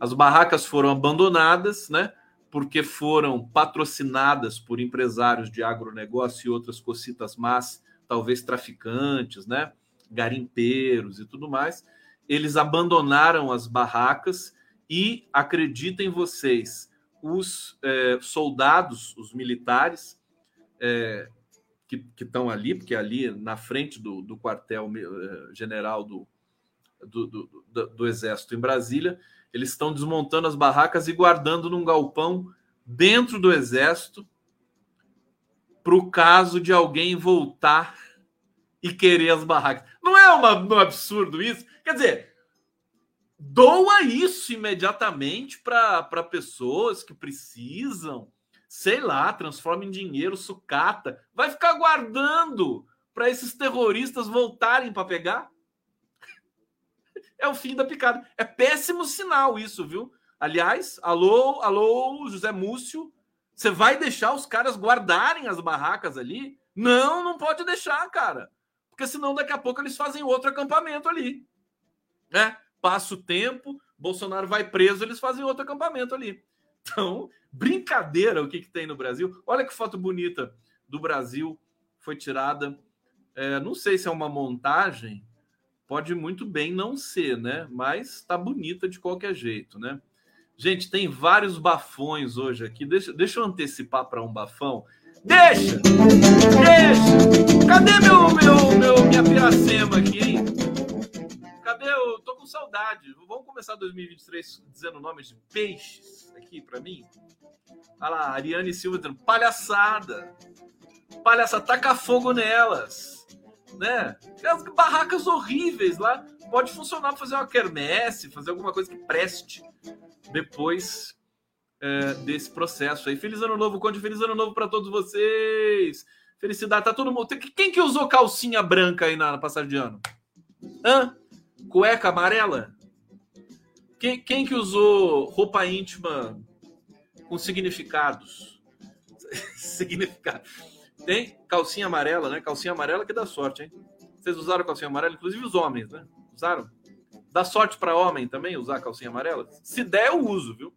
As barracas foram abandonadas, né? Porque foram patrocinadas por empresários de agronegócio e outras cocitas más talvez traficantes, né? garimpeiros e tudo mais. Eles abandonaram as barracas e acreditem vocês, os é, soldados, os militares é, que estão ali, porque ali na frente do, do quartel é, general do, do, do, do, Exército em Brasília, eles estão desmontando as barracas e guardando num galpão dentro do Exército para o caso de alguém voltar e querer as barracas. Não é uma, um absurdo isso? Quer dizer, doa isso imediatamente para pessoas que precisam, sei lá, transforma em dinheiro, sucata, vai ficar guardando para esses terroristas voltarem para pegar? É o fim da picada. É péssimo sinal isso, viu? Aliás, alô, alô, José Múcio, você vai deixar os caras guardarem as barracas ali? Não, não pode deixar, cara. Porque senão daqui a pouco eles fazem outro acampamento ali. Né? Passa o tempo, Bolsonaro vai preso, eles fazem outro acampamento ali. Então, brincadeira o que, que tem no Brasil. Olha que foto bonita do Brasil foi tirada. É, não sei se é uma montagem, pode muito bem não ser, né? Mas tá bonita de qualquer jeito, né? Gente, tem vários bafões hoje aqui. Deixa, deixa eu antecipar para um bafão. Deixa! Deixa! Cadê meu, meu, meu, minha piracema aqui, hein? Saudade. Vamos começar 2023 dizendo nomes de peixes aqui para mim? Olha lá, Ariane Silva dizendo palhaçada. Palhaçada, taca fogo nelas. Né? As barracas horríveis lá. Pode funcionar para fazer uma quermesse, fazer alguma coisa que preste depois é, desse processo aí. Feliz ano novo, Conde. Feliz ano novo para todos vocês. Felicidade, tá todo mundo. Quem que usou calcinha branca aí na, passagem de ano? Hã? Cueca amarela? Quem, quem que usou roupa íntima com significados? Significado. Tem calcinha amarela, né? Calcinha amarela que dá sorte, hein? Vocês usaram calcinha amarela, inclusive os homens, né? Usaram? Dá sorte para homem também usar calcinha amarela? Se der, eu uso, viu?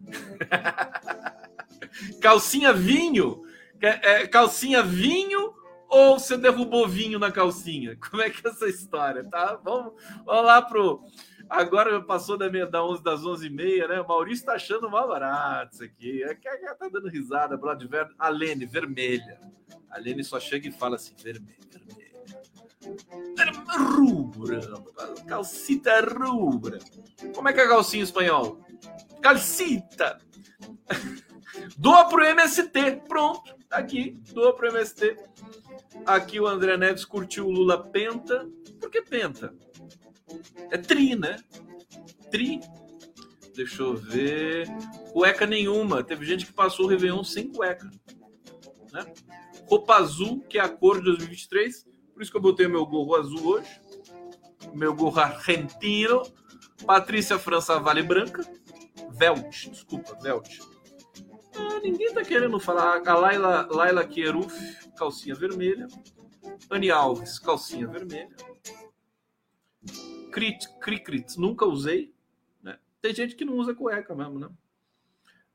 calcinha vinho? É, calcinha vinho ou você derrubou vinho na calcinha? Como é que é essa história, tá? Vamos, vamos lá pro... Agora passou da, meia, da 11, das 11h30, né? O Maurício tá achando mal barato isso aqui. É que tá dando risada. Blood verde. A Lene, vermelha. A Lene só chega e fala assim, vermelha, vermelha. Rubra. Calcita rubra. Como é que é calcinha em espanhol? Calcita. Doa pro MST. Pronto. Tá aqui. Doa pro MST. Aqui o André Neves curtiu o Lula Penta. Por que Penta? É tri, né? Tri. Deixa eu ver. Cueca nenhuma. Teve gente que passou o Réveillon sem cueca. Né? Roupa azul, que é a cor de 2023. Por isso que eu botei meu gorro azul hoje. Meu gorro argentino. Patrícia França Vale Branca. Velt, desculpa, Velt. Ah, ninguém tá querendo falar. A Laila, Laila Kieruf, calcinha vermelha. Ani Alves, calcinha vermelha. Crit, crit, nunca usei. Né? Tem gente que não usa cueca mesmo, né?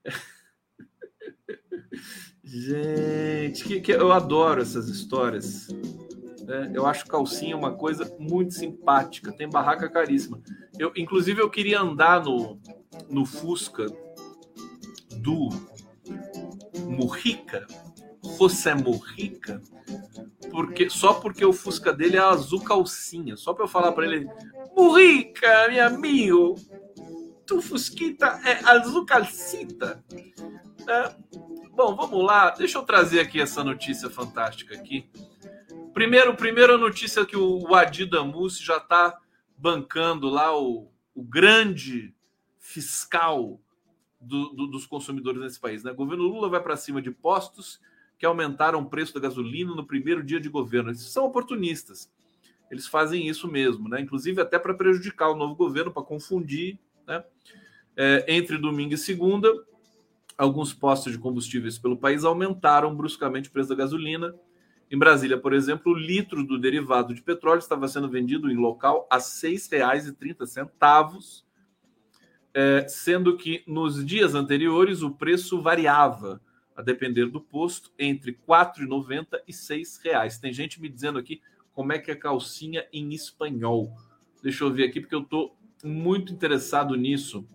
gente, que, que, eu adoro essas histórias. Né? Eu acho calcinha uma coisa muito simpática. Tem barraca caríssima. Eu, inclusive, eu queria andar no, no Fusca do Murrica, José Murrica, porque só porque o Fusca dele é azul calcinha. Só para eu falar para ele, Murrica, meu amigo, tu Fusquita é azul calcita. É, bom, vamos lá. Deixa eu trazer aqui essa notícia fantástica aqui. Primeiro, primeira notícia que o Adi Damus já está bancando lá o, o grande fiscal do, do, dos consumidores nesse país. Né? O governo Lula vai para cima de postos que aumentaram o preço da gasolina no primeiro dia de governo. Eles são oportunistas. Eles fazem isso mesmo, né? inclusive até para prejudicar o novo governo, para confundir. Né? É, entre domingo e segunda, alguns postos de combustíveis pelo país aumentaram bruscamente o preço da gasolina. Em Brasília, por exemplo, o litro do derivado de petróleo estava sendo vendido em local a R$ 6,30, é, sendo que nos dias anteriores o preço variava a depender do posto, entre R$ 4,90 e R$ reais. Tem gente me dizendo aqui como é que é calcinha em espanhol. Deixa eu ver aqui, porque eu estou muito interessado nisso.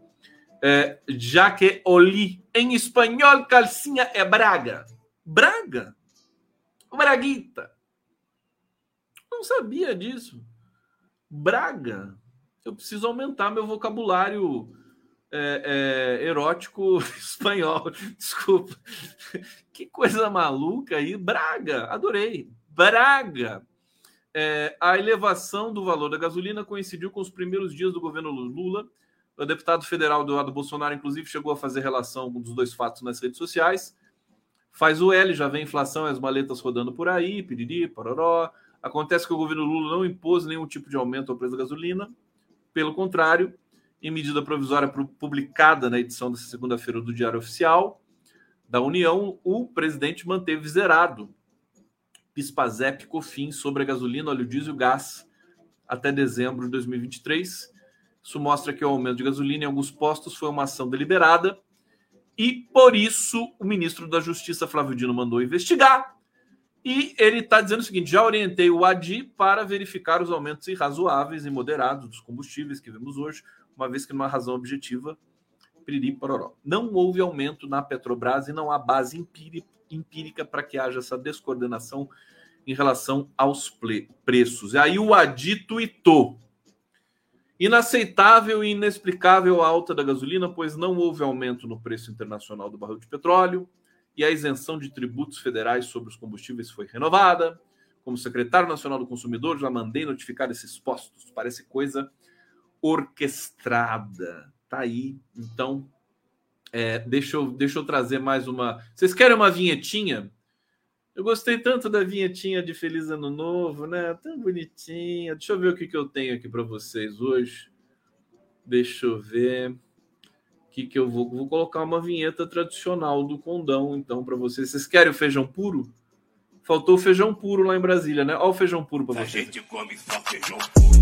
É, já que oli em espanhol, calcinha é braga. Braga? Braguita. Não sabia disso. Braga. Eu preciso aumentar meu vocabulário é, é, erótico espanhol. Desculpa. Que coisa maluca aí. Braga, adorei. Braga. É, a elevação do valor da gasolina coincidiu com os primeiros dias do governo Lula. O deputado federal Eduardo Bolsonaro, inclusive, chegou a fazer relação dos dois fatos nas redes sociais. Faz o L, já vem inflação e as maletas rodando por aí, piriri, pororó. Acontece que o governo Lula não impôs nenhum tipo de aumento ao preço da gasolina. Pelo contrário, em medida provisória publicada na edição dessa segunda-feira do Diário Oficial da União, o presidente manteve zerado PISPAZEP COFIN sobre a gasolina, óleo diesel e gás até dezembro de 2023. Isso mostra que o aumento de gasolina em alguns postos foi uma ação deliberada e, por isso, o ministro da Justiça, Flávio Dino, mandou investigar. E ele está dizendo o seguinte: já orientei o ADI para verificar os aumentos irrazoáveis e moderados dos combustíveis que vemos hoje, uma vez que há razão objetiva, piriri pororó. Não houve aumento na Petrobras e não há base empírica para que haja essa descoordenação em relação aos preços. E aí o Adi tuitou. Inaceitável e inexplicável a alta da gasolina, pois não houve aumento no preço internacional do barril de petróleo e a isenção de tributos federais sobre os combustíveis foi renovada. Como secretário nacional do consumidor, já mandei notificar esses postos. Parece coisa orquestrada. Tá aí. Então, é, deixa, eu, deixa eu trazer mais uma. Vocês querem uma vinhetinha? Eu gostei tanto da vinhetinha de Feliz Ano Novo, né? Tão bonitinha. Deixa eu ver o que, que eu tenho aqui para vocês hoje. Deixa eu ver. O que, que eu vou. Vou colocar uma vinheta tradicional do condão, então, para vocês. Vocês querem o feijão puro? Faltou o feijão puro lá em Brasília, né? Olha o feijão puro para vocês. A gente come só feijão puro, feijão puro,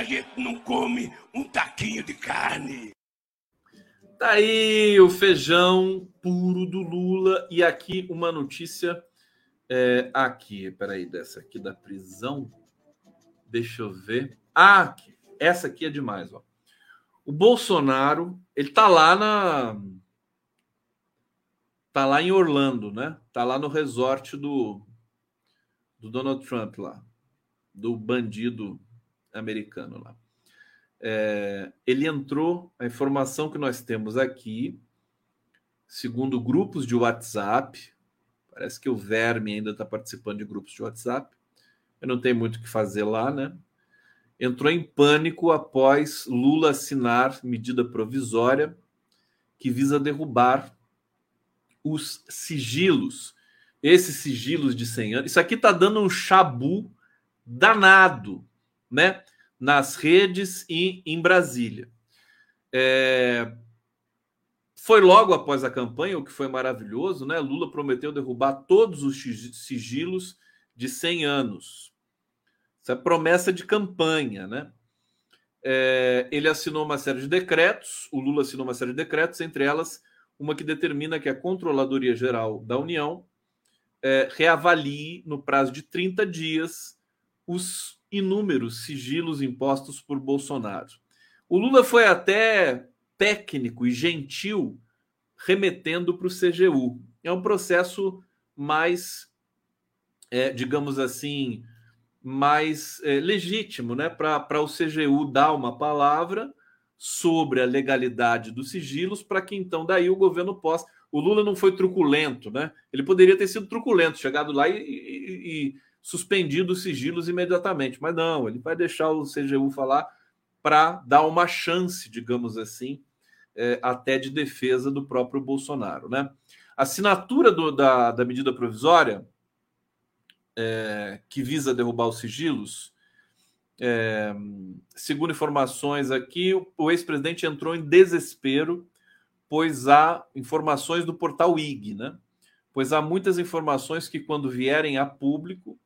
a gente não come um taquinho de carne. Tá aí o feijão puro do Lula. E aqui uma notícia. É, aqui, peraí, dessa aqui da prisão. Deixa eu ver. Ah, aqui. essa aqui é demais, ó. O Bolsonaro, ele tá lá na. Tá lá em Orlando, né? Tá lá no resort do, do Donald Trump lá. Do bandido americano lá. É, ele entrou, a informação que nós temos aqui, segundo grupos de WhatsApp, parece que o Verme ainda está participando de grupos de WhatsApp, eu não tenho muito o que fazer lá, né? Entrou em pânico após Lula assinar medida provisória que visa derrubar os sigilos. Esses sigilos de 100 anos. Isso aqui está dando um chabu danado né, nas redes e em Brasília. É, foi logo após a campanha, o que foi maravilhoso, né? Lula prometeu derrubar todos os sigilos de 100 anos. Isso é promessa de campanha, né? É, ele assinou uma série de decretos, o Lula assinou uma série de decretos, entre elas uma que determina que a Controladoria Geral da União é, reavalie no prazo de 30 dias os inúmeros sigilos impostos por Bolsonaro. O Lula foi até técnico e gentil remetendo para o CGU. É um processo mais, é, digamos assim, mais é, legítimo, né? Para o CGU dar uma palavra sobre a legalidade dos sigilos, para que então daí o governo possa. O Lula não foi truculento, né? Ele poderia ter sido truculento, chegado lá e, e, e suspendido os sigilos imediatamente, mas não, ele vai deixar o CGU falar para dar uma chance, digamos assim, é, até de defesa do próprio Bolsonaro, né? A assinatura do, da, da medida provisória é, que visa derrubar os sigilos é, segundo informações aqui, o ex-presidente entrou em desespero, pois há informações do portal IG, né? Pois há muitas informações que, quando vierem a público,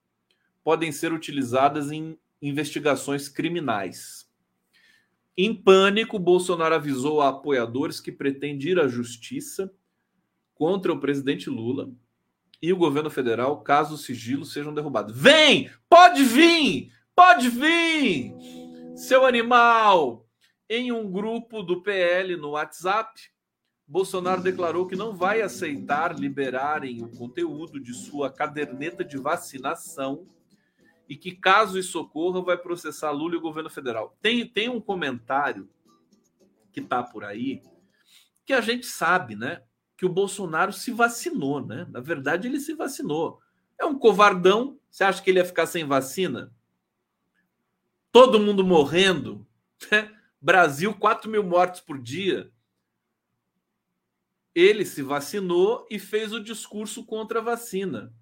podem ser utilizadas em investigações criminais. Em pânico, Bolsonaro avisou a apoiadores que pretende ir à justiça contra o presidente Lula e o governo federal caso os sigilos sejam derrubados. Vem! Pode vir! Pode vir, seu animal! Em um grupo do PL no WhatsApp, Bolsonaro declarou que não vai aceitar liberarem o conteúdo de sua caderneta de vacinação e que, caso isso ocorra, vai processar Lula e o governo federal. Tem, tem um comentário que está por aí que a gente sabe, né? Que o Bolsonaro se vacinou, né? Na verdade, ele se vacinou. É um covardão. Você acha que ele ia ficar sem vacina? todo mundo morrendo. Né? Brasil, 4 mil mortes por dia. Ele se vacinou e fez o discurso contra a vacina.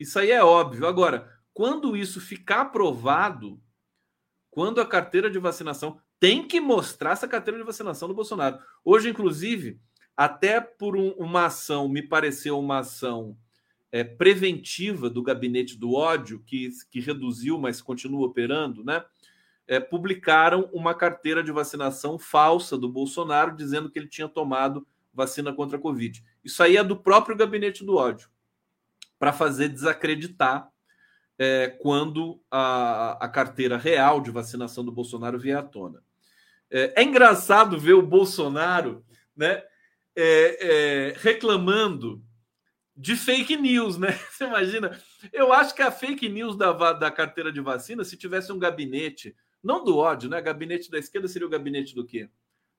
Isso aí é óbvio. Agora, quando isso ficar aprovado, quando a carteira de vacinação tem que mostrar essa carteira de vacinação do Bolsonaro. Hoje, inclusive, até por um, uma ação, me pareceu uma ação é, preventiva do gabinete do ódio, que, que reduziu, mas continua operando, né? É, publicaram uma carteira de vacinação falsa do Bolsonaro, dizendo que ele tinha tomado vacina contra a Covid. Isso aí é do próprio gabinete do ódio, para fazer desacreditar é, quando a, a, carteira real de vacinação do Bolsonaro vier à tona. É, é engraçado ver o Bolsonaro né, é, é, reclamando de fake news, né? Você imagina? Eu acho que a fake news da, da carteira de vacina, se tivesse um gabinete, não do ódio, né? Gabinete da esquerda seria o gabinete do quê?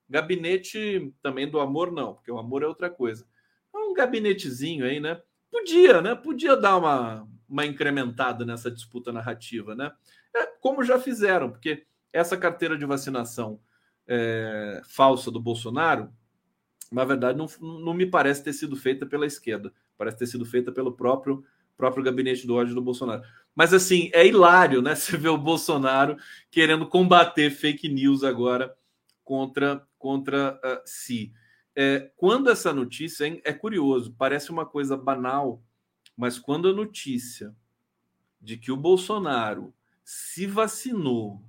Gabinete também do amor, não, porque o amor é outra coisa. Um gabinetezinho aí, né? Podia, né? Podia dar uma, uma incrementada nessa disputa narrativa, né? É, como já fizeram, porque essa carteira de vacinação é, falsa do Bolsonaro, na verdade, não, não me parece ter sido feita pela esquerda parece ter sido feita pelo próprio próprio gabinete do ódio do Bolsonaro. Mas assim, é hilário, né? Você vê o Bolsonaro querendo combater fake news agora contra contra uh, si. É, quando essa notícia é, é curioso, parece uma coisa banal, mas quando a notícia de que o Bolsonaro se vacinou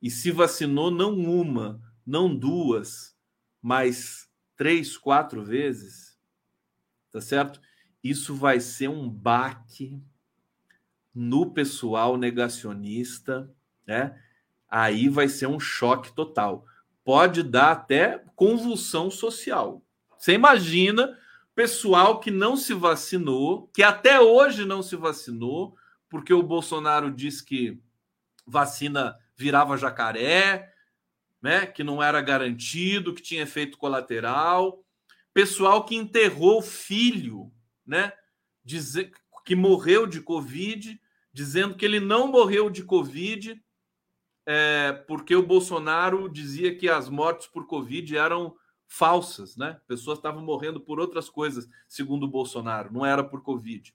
e se vacinou não uma, não duas, mas três, quatro vezes, tá certo? Isso vai ser um baque no pessoal negacionista, né? Aí vai ser um choque total. Pode dar até convulsão social. Você imagina pessoal que não se vacinou, que até hoje não se vacinou, porque o Bolsonaro diz que vacina virava jacaré, né? Que não era garantido, que tinha efeito colateral pessoal que enterrou o filho, né? Dizer, que morreu de Covid, dizendo que ele não morreu de Covid, é, porque o Bolsonaro dizia que as mortes por Covid eram falsas, né? Pessoas estavam morrendo por outras coisas, segundo o Bolsonaro, não era por Covid.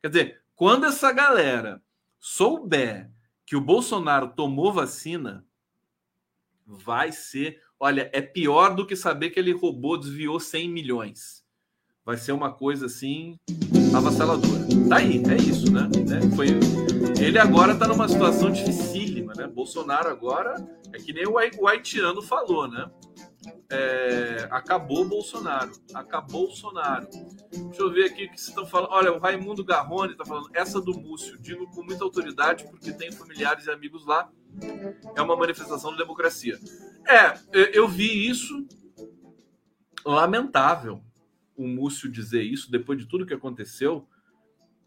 Quer dizer, quando essa galera souber que o Bolsonaro tomou vacina, vai ser Olha, é pior do que saber que ele roubou, desviou 100 milhões. Vai ser uma coisa assim avassaladora. Tá aí, é isso, né? É, foi... Ele agora tá numa situação dificílima, né? Bolsonaro agora é que nem o haitiano falou, né? É, acabou Bolsonaro. Acabou Bolsonaro. Deixa eu ver aqui o que vocês estão falando. Olha, o Raimundo Garrone está falando. Essa do Múcio, digo com muita autoridade, porque tem familiares e amigos lá. É uma manifestação de democracia. É, eu vi isso. Lamentável o Múcio dizer isso depois de tudo que aconteceu,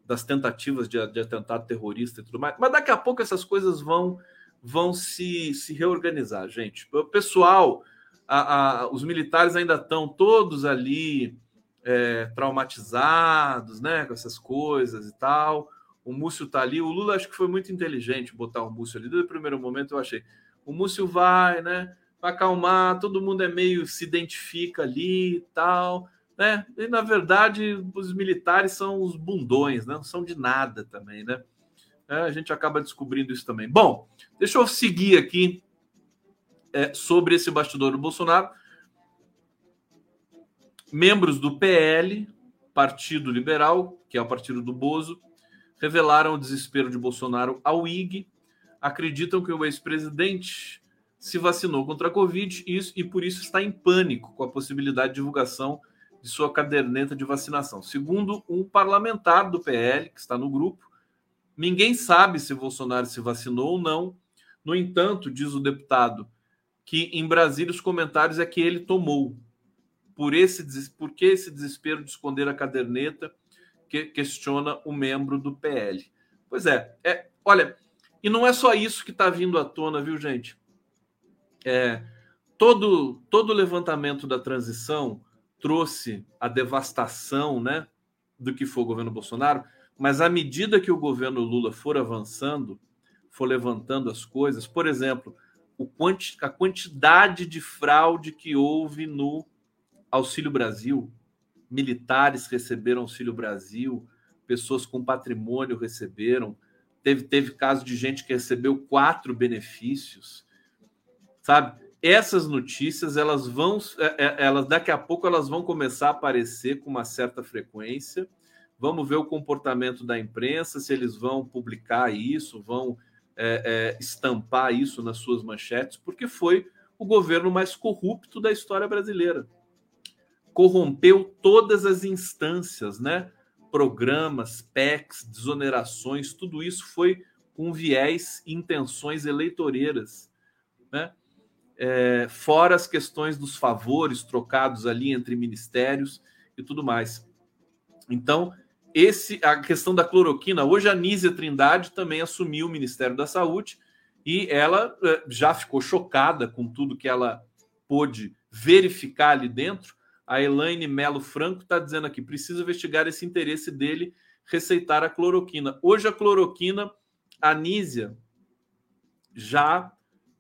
das tentativas de, de atentado terrorista e tudo mais. Mas daqui a pouco essas coisas vão vão se, se reorganizar, gente. O pessoal a, a, os militares ainda estão todos ali é, traumatizados, né, com essas coisas e tal. O Múcio tá ali. O Lula acho que foi muito inteligente botar o Múcio ali. Desde o primeiro momento eu achei. O Múcio vai, né, vai acalmar. Todo mundo é meio se identifica ali e tal, né? E na verdade os militares são os bundões, né? Não são de nada também, né? É, a gente acaba descobrindo isso também. Bom, deixa eu seguir aqui é, sobre esse bastidor do Bolsonaro. Membros do PL, Partido Liberal, que é o partido do Bozo, revelaram o desespero de Bolsonaro ao IG, acreditam que o ex-presidente se vacinou contra a Covid e, e por isso está em pânico com a possibilidade de divulgação de sua caderneta de vacinação. Segundo um parlamentar do PL, que está no grupo, ninguém sabe se Bolsonaro se vacinou ou não. No entanto, diz o deputado que em Brasília os comentários é que ele tomou. Por esse por que esse desespero de esconder a caderneta que questiona o membro do PL. Pois é, é olha, e não é só isso que está vindo à tona, viu, gente? É, todo todo levantamento da transição trouxe a devastação, né, do que foi o governo Bolsonaro, mas à medida que o governo Lula for avançando, for levantando as coisas, por exemplo, quanti, a quantidade de fraude que houve no Auxílio Brasil. Militares receberam Auxílio Brasil, pessoas com patrimônio receberam. Teve, teve caso de gente que recebeu quatro benefícios, sabe? Essas notícias elas vão, é, é, elas daqui a pouco elas vão começar a aparecer com uma certa frequência. Vamos ver o comportamento da imprensa, se eles vão publicar isso, vão é, é, estampar isso nas suas manchetes, porque foi o governo mais corrupto da história brasileira. Corrompeu todas as instâncias, né? Programas, PECs, desonerações, tudo isso foi com viés e intenções eleitoreiras, né? É, fora as questões dos favores trocados ali entre ministérios e tudo mais. Então, esse a questão da cloroquina. Hoje a Nízia Trindade também assumiu o Ministério da Saúde e ela eh, já ficou chocada com tudo que ela pôde verificar ali dentro. A Elaine Melo Franco está dizendo aqui: precisa investigar esse interesse dele receitar a cloroquina. Hoje a cloroquina, a Nízia, já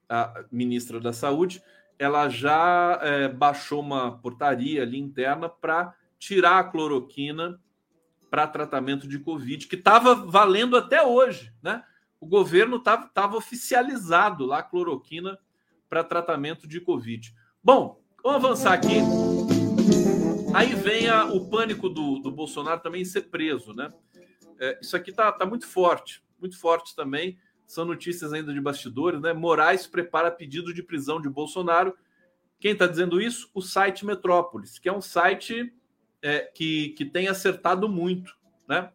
a ministra da Saúde, ela já é, baixou uma portaria ali interna para tirar a cloroquina para tratamento de Covid, que estava valendo até hoje, né? O governo estava oficializado lá a cloroquina para tratamento de Covid. Bom, vamos avançar aqui. Aí vem a, o pânico do, do Bolsonaro também ser preso, né? É, isso aqui tá, tá muito forte, muito forte também. São notícias ainda de bastidores, né? Moraes prepara pedido de prisão de Bolsonaro. Quem está dizendo isso? O site Metrópolis, que é um site é, que, que tem acertado muito, né?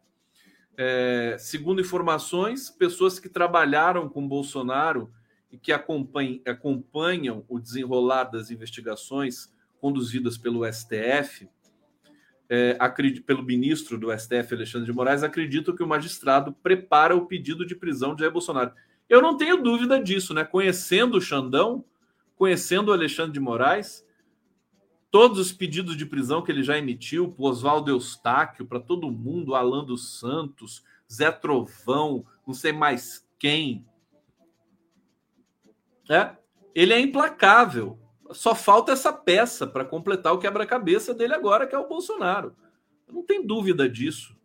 É, segundo informações, pessoas que trabalharam com Bolsonaro e que acompanham, acompanham o desenrolar das investigações conduzidas pelo STF, é, acredito, pelo ministro do STF, Alexandre de Moraes, acreditam que o magistrado prepara o pedido de prisão de Jair Bolsonaro. Eu não tenho dúvida disso, né? Conhecendo o Xandão, conhecendo o Alexandre de Moraes, todos os pedidos de prisão que ele já emitiu, para Oswaldo Eustáquio, para todo mundo, Alan dos Santos, Zé Trovão, não sei mais quem. É, ele é implacável. Só falta essa peça para completar o quebra-cabeça dele agora, que é o Bolsonaro. Não tem dúvida disso.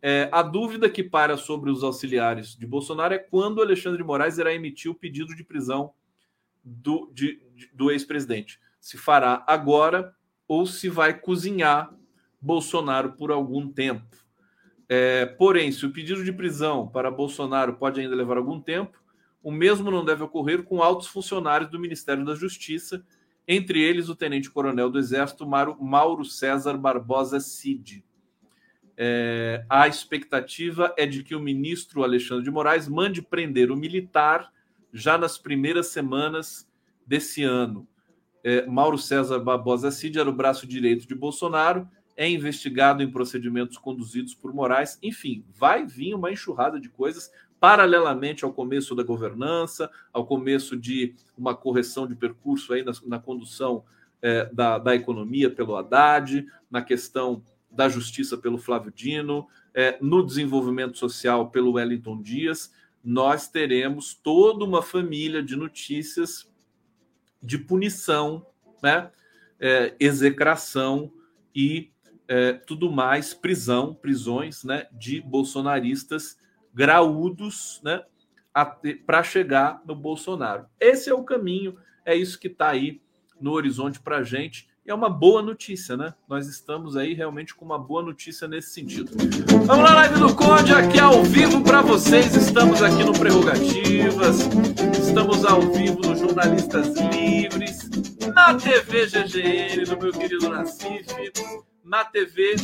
É, a dúvida que para sobre os auxiliares de Bolsonaro é quando Alexandre de Moraes irá emitir o pedido de prisão do, de, do ex-presidente. Se fará agora ou se vai cozinhar Bolsonaro por algum tempo. É, porém, se o pedido de prisão para Bolsonaro pode ainda levar algum tempo, o mesmo não deve ocorrer com altos funcionários do Ministério da Justiça, entre eles o tenente-coronel do Exército Mauro César Barbosa Cid. É, a expectativa é de que o ministro Alexandre de Moraes mande prender o militar já nas primeiras semanas desse ano. É, Mauro César Barbosa Cid era o braço direito de Bolsonaro, é investigado em procedimentos conduzidos por Moraes. Enfim, vai vir uma enxurrada de coisas paralelamente ao começo da governança, ao começo de uma correção de percurso aí na, na condução é, da, da economia pelo Haddad, na questão da justiça pelo Flávio Dino, é, no desenvolvimento social pelo Wellington Dias, nós teremos toda uma família de notícias de punição, né, é, execração e é, tudo mais, prisão, prisões, né, de bolsonaristas graúdos, né, para chegar no Bolsonaro. Esse é o caminho, é isso que está aí no horizonte para a gente é uma boa notícia, né? Nós estamos aí realmente com uma boa notícia nesse sentido. Vamos lá, live do Conde, aqui ao vivo para vocês. Estamos aqui no Prerrogativas, estamos ao vivo no Jornalistas Livres, na TV GGN, do meu querido Nassif, na TV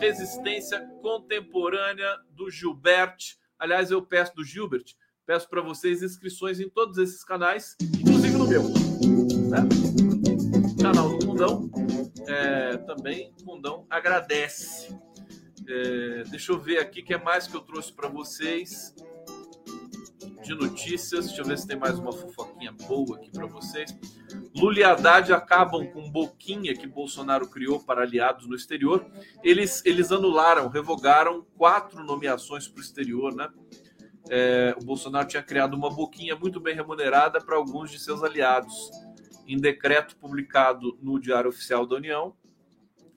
Resistência Contemporânea do Gilbert. Aliás, eu peço do Gilbert, peço para vocês inscrições em todos esses canais, inclusive no meu. Né? Fundão. É, também o Fundão agradece. É, deixa eu ver aqui o que é mais que eu trouxe para vocês de notícias. Deixa eu ver se tem mais uma fofoquinha boa aqui para vocês. Lula e Haddad acabam com boquinha que Bolsonaro criou para aliados no exterior. Eles, eles anularam, revogaram quatro nomeações para o exterior, né? É, o Bolsonaro tinha criado uma boquinha muito bem remunerada para alguns de seus aliados em decreto publicado no Diário Oficial da União,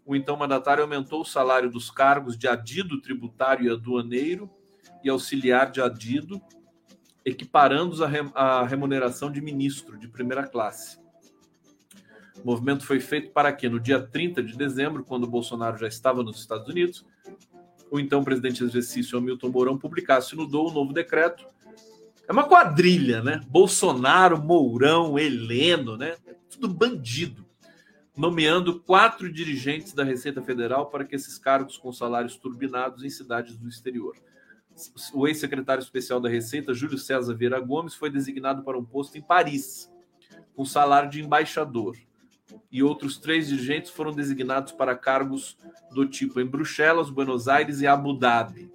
o então mandatário aumentou o salário dos cargos de adido tributário e aduaneiro e auxiliar de adido, equiparando-os à remuneração de ministro de primeira classe. O movimento foi feito para que, no dia 30 de dezembro, quando Bolsonaro já estava nos Estados Unidos, o então presidente de exercício Hamilton Mourão publicasse no DOU o novo decreto é uma quadrilha, né? Bolsonaro, Mourão, Heleno, né? Tudo bandido. Nomeando quatro dirigentes da Receita Federal para que esses cargos com salários turbinados em cidades do exterior. O ex-secretário especial da Receita, Júlio César Vieira Gomes, foi designado para um posto em Paris, com salário de embaixador. E outros três dirigentes foram designados para cargos do tipo em Bruxelas, Buenos Aires e Abu Dhabi.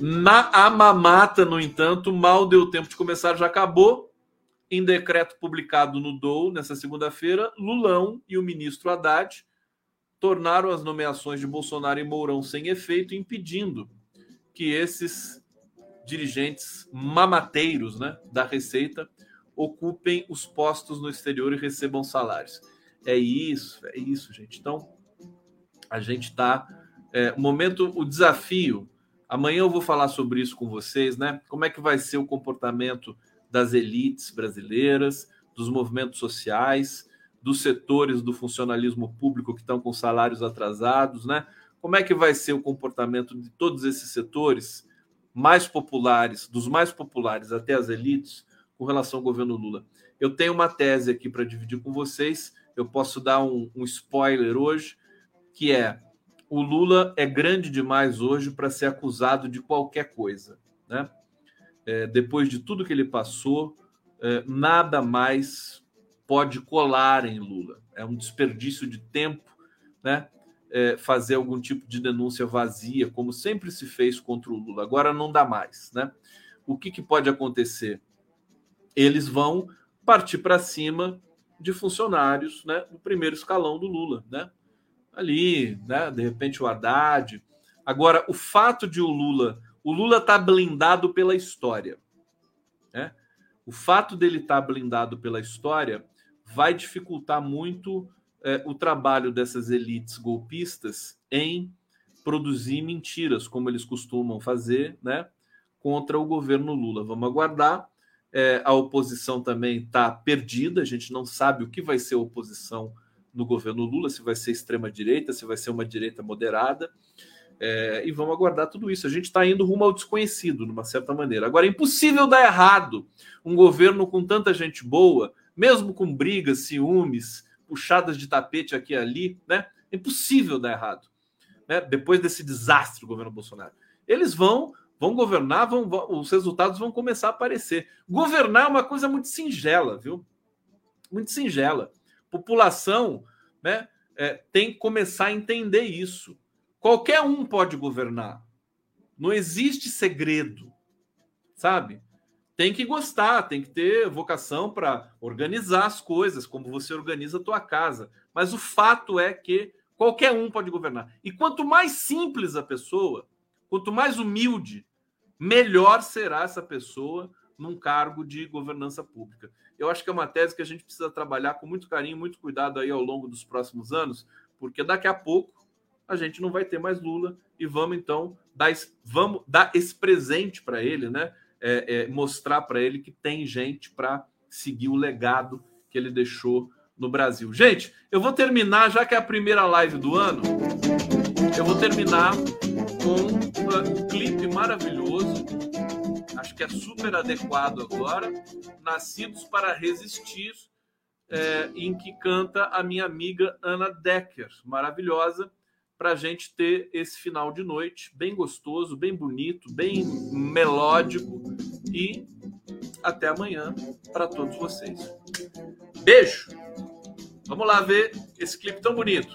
Na Amamata, no entanto, mal deu tempo de começar, já acabou. Em decreto publicado no DOU nessa segunda-feira, Lulão e o ministro Haddad tornaram as nomeações de Bolsonaro e Mourão sem efeito, impedindo que esses dirigentes mamateiros né, da Receita ocupem os postos no exterior e recebam salários. É isso, é isso, gente. Então, a gente está. É, momento, o desafio Amanhã eu vou falar sobre isso com vocês, né? Como é que vai ser o comportamento das elites brasileiras, dos movimentos sociais, dos setores do funcionalismo público que estão com salários atrasados, né? Como é que vai ser o comportamento de todos esses setores mais populares, dos mais populares até as elites, com relação ao governo Lula? Eu tenho uma tese aqui para dividir com vocês. Eu posso dar um, um spoiler hoje, que é o Lula é grande demais hoje para ser acusado de qualquer coisa. Né? É, depois de tudo que ele passou, é, nada mais pode colar em Lula. É um desperdício de tempo né? É, fazer algum tipo de denúncia vazia, como sempre se fez contra o Lula. Agora não dá mais. Né? O que, que pode acontecer? Eles vão partir para cima de funcionários né, do primeiro escalão do Lula. Né? Ali, né? De repente o Haddad. Agora, o fato de o Lula, o Lula está blindado pela história, né? O fato dele estar tá blindado pela história vai dificultar muito é, o trabalho dessas elites golpistas em produzir mentiras, como eles costumam fazer, né? contra o governo Lula. Vamos aguardar. É, a oposição também está perdida, a gente não sabe o que vai ser a oposição no governo Lula, se vai ser extrema-direita, se vai ser uma direita moderada. É, e vamos aguardar tudo isso. A gente está indo rumo ao desconhecido, de uma certa maneira. Agora, é impossível dar errado um governo com tanta gente boa, mesmo com brigas, ciúmes, puxadas de tapete aqui e ali, né? É impossível dar errado. Né? Depois desse desastre do governo Bolsonaro. Eles vão vão governar, vão, os resultados vão começar a aparecer. Governar é uma coisa muito singela, viu? Muito singela. População né, é, tem que começar a entender isso. Qualquer um pode governar. Não existe segredo, sabe? Tem que gostar, tem que ter vocação para organizar as coisas, como você organiza a tua casa. Mas o fato é que qualquer um pode governar. E quanto mais simples a pessoa, quanto mais humilde, melhor será essa pessoa num cargo de governança pública. Eu acho que é uma tese que a gente precisa trabalhar com muito carinho, muito cuidado aí ao longo dos próximos anos, porque daqui a pouco a gente não vai ter mais Lula e vamos então dar, vamos dar esse presente para ele, né? É, é, mostrar para ele que tem gente para seguir o legado que ele deixou no Brasil. Gente, eu vou terminar, já que é a primeira live do ano, eu vou terminar com um clipe maravilhoso, que é super adequado agora, Nascidos para Resistir, é, em que canta a minha amiga Ana Decker, maravilhosa, para a gente ter esse final de noite bem gostoso, bem bonito, bem melódico e até amanhã para todos vocês. Beijo! Vamos lá ver esse clipe tão bonito.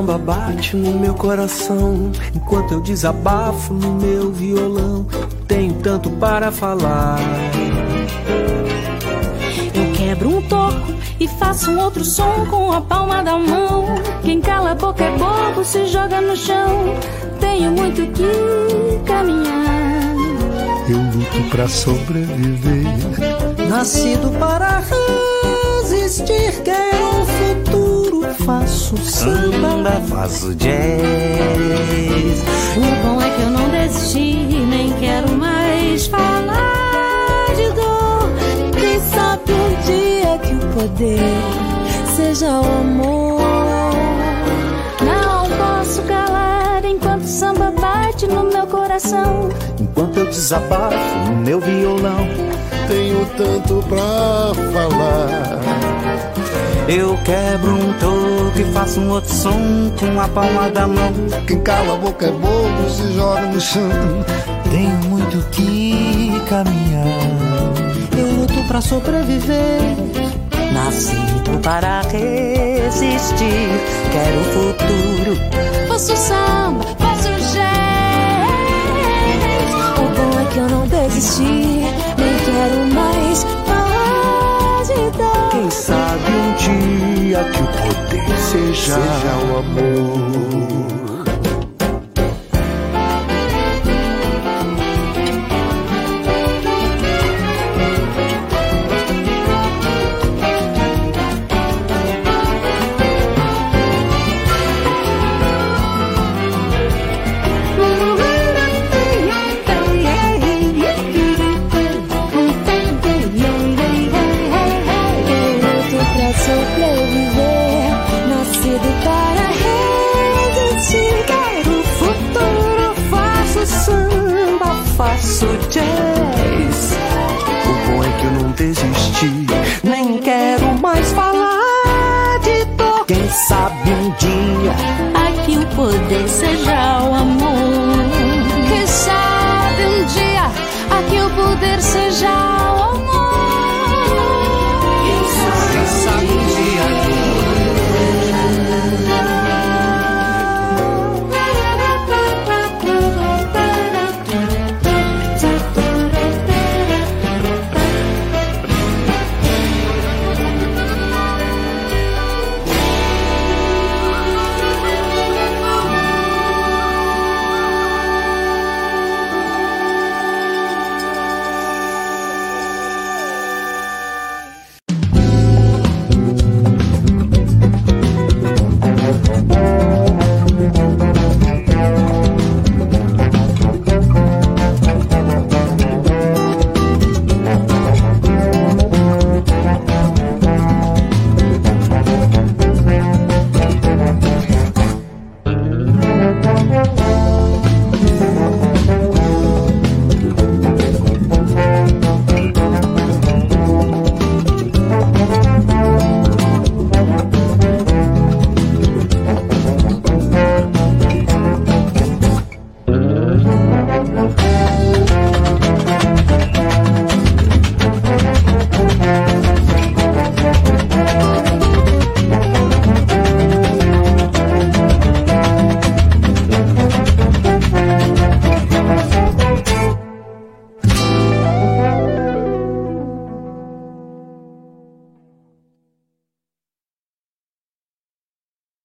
Samba bate no meu coração, enquanto eu desabafo no meu violão. Tenho tanto para falar. Eu quebro um toco e faço um outro som com a palma da mão. Quem cala a boca é bobo, se joga no chão. Tenho muito que caminhar. Eu luto para sobreviver. Nascido para resistir, quero um futuro faço samba, faço jazz. O bom é que eu não desisti, nem quero mais falar de dor. Quem sabe um dia que o poder seja o amor. Não posso calar enquanto samba bate no meu coração. Enquanto eu desabafo no meu violão, tenho tanto pra falar. Eu quebro um toco e faço um outro som com a palma da mão. Quem cala a boca é bobo, se joga no chão. Tenho muito que caminhar. Eu luto pra sobreviver. Nascido para resistir. Quero o futuro. Faço samba, faço jazz. O bom é que eu não desisti. Nem quero mais dia que o poder seja, seja o amor. faço jazz. O bom é que eu não desisti, nem quero mais falar de dor. Quem sabe um dia aqui o poder seja o amor. Quem sabe um dia aqui o poder seja o amor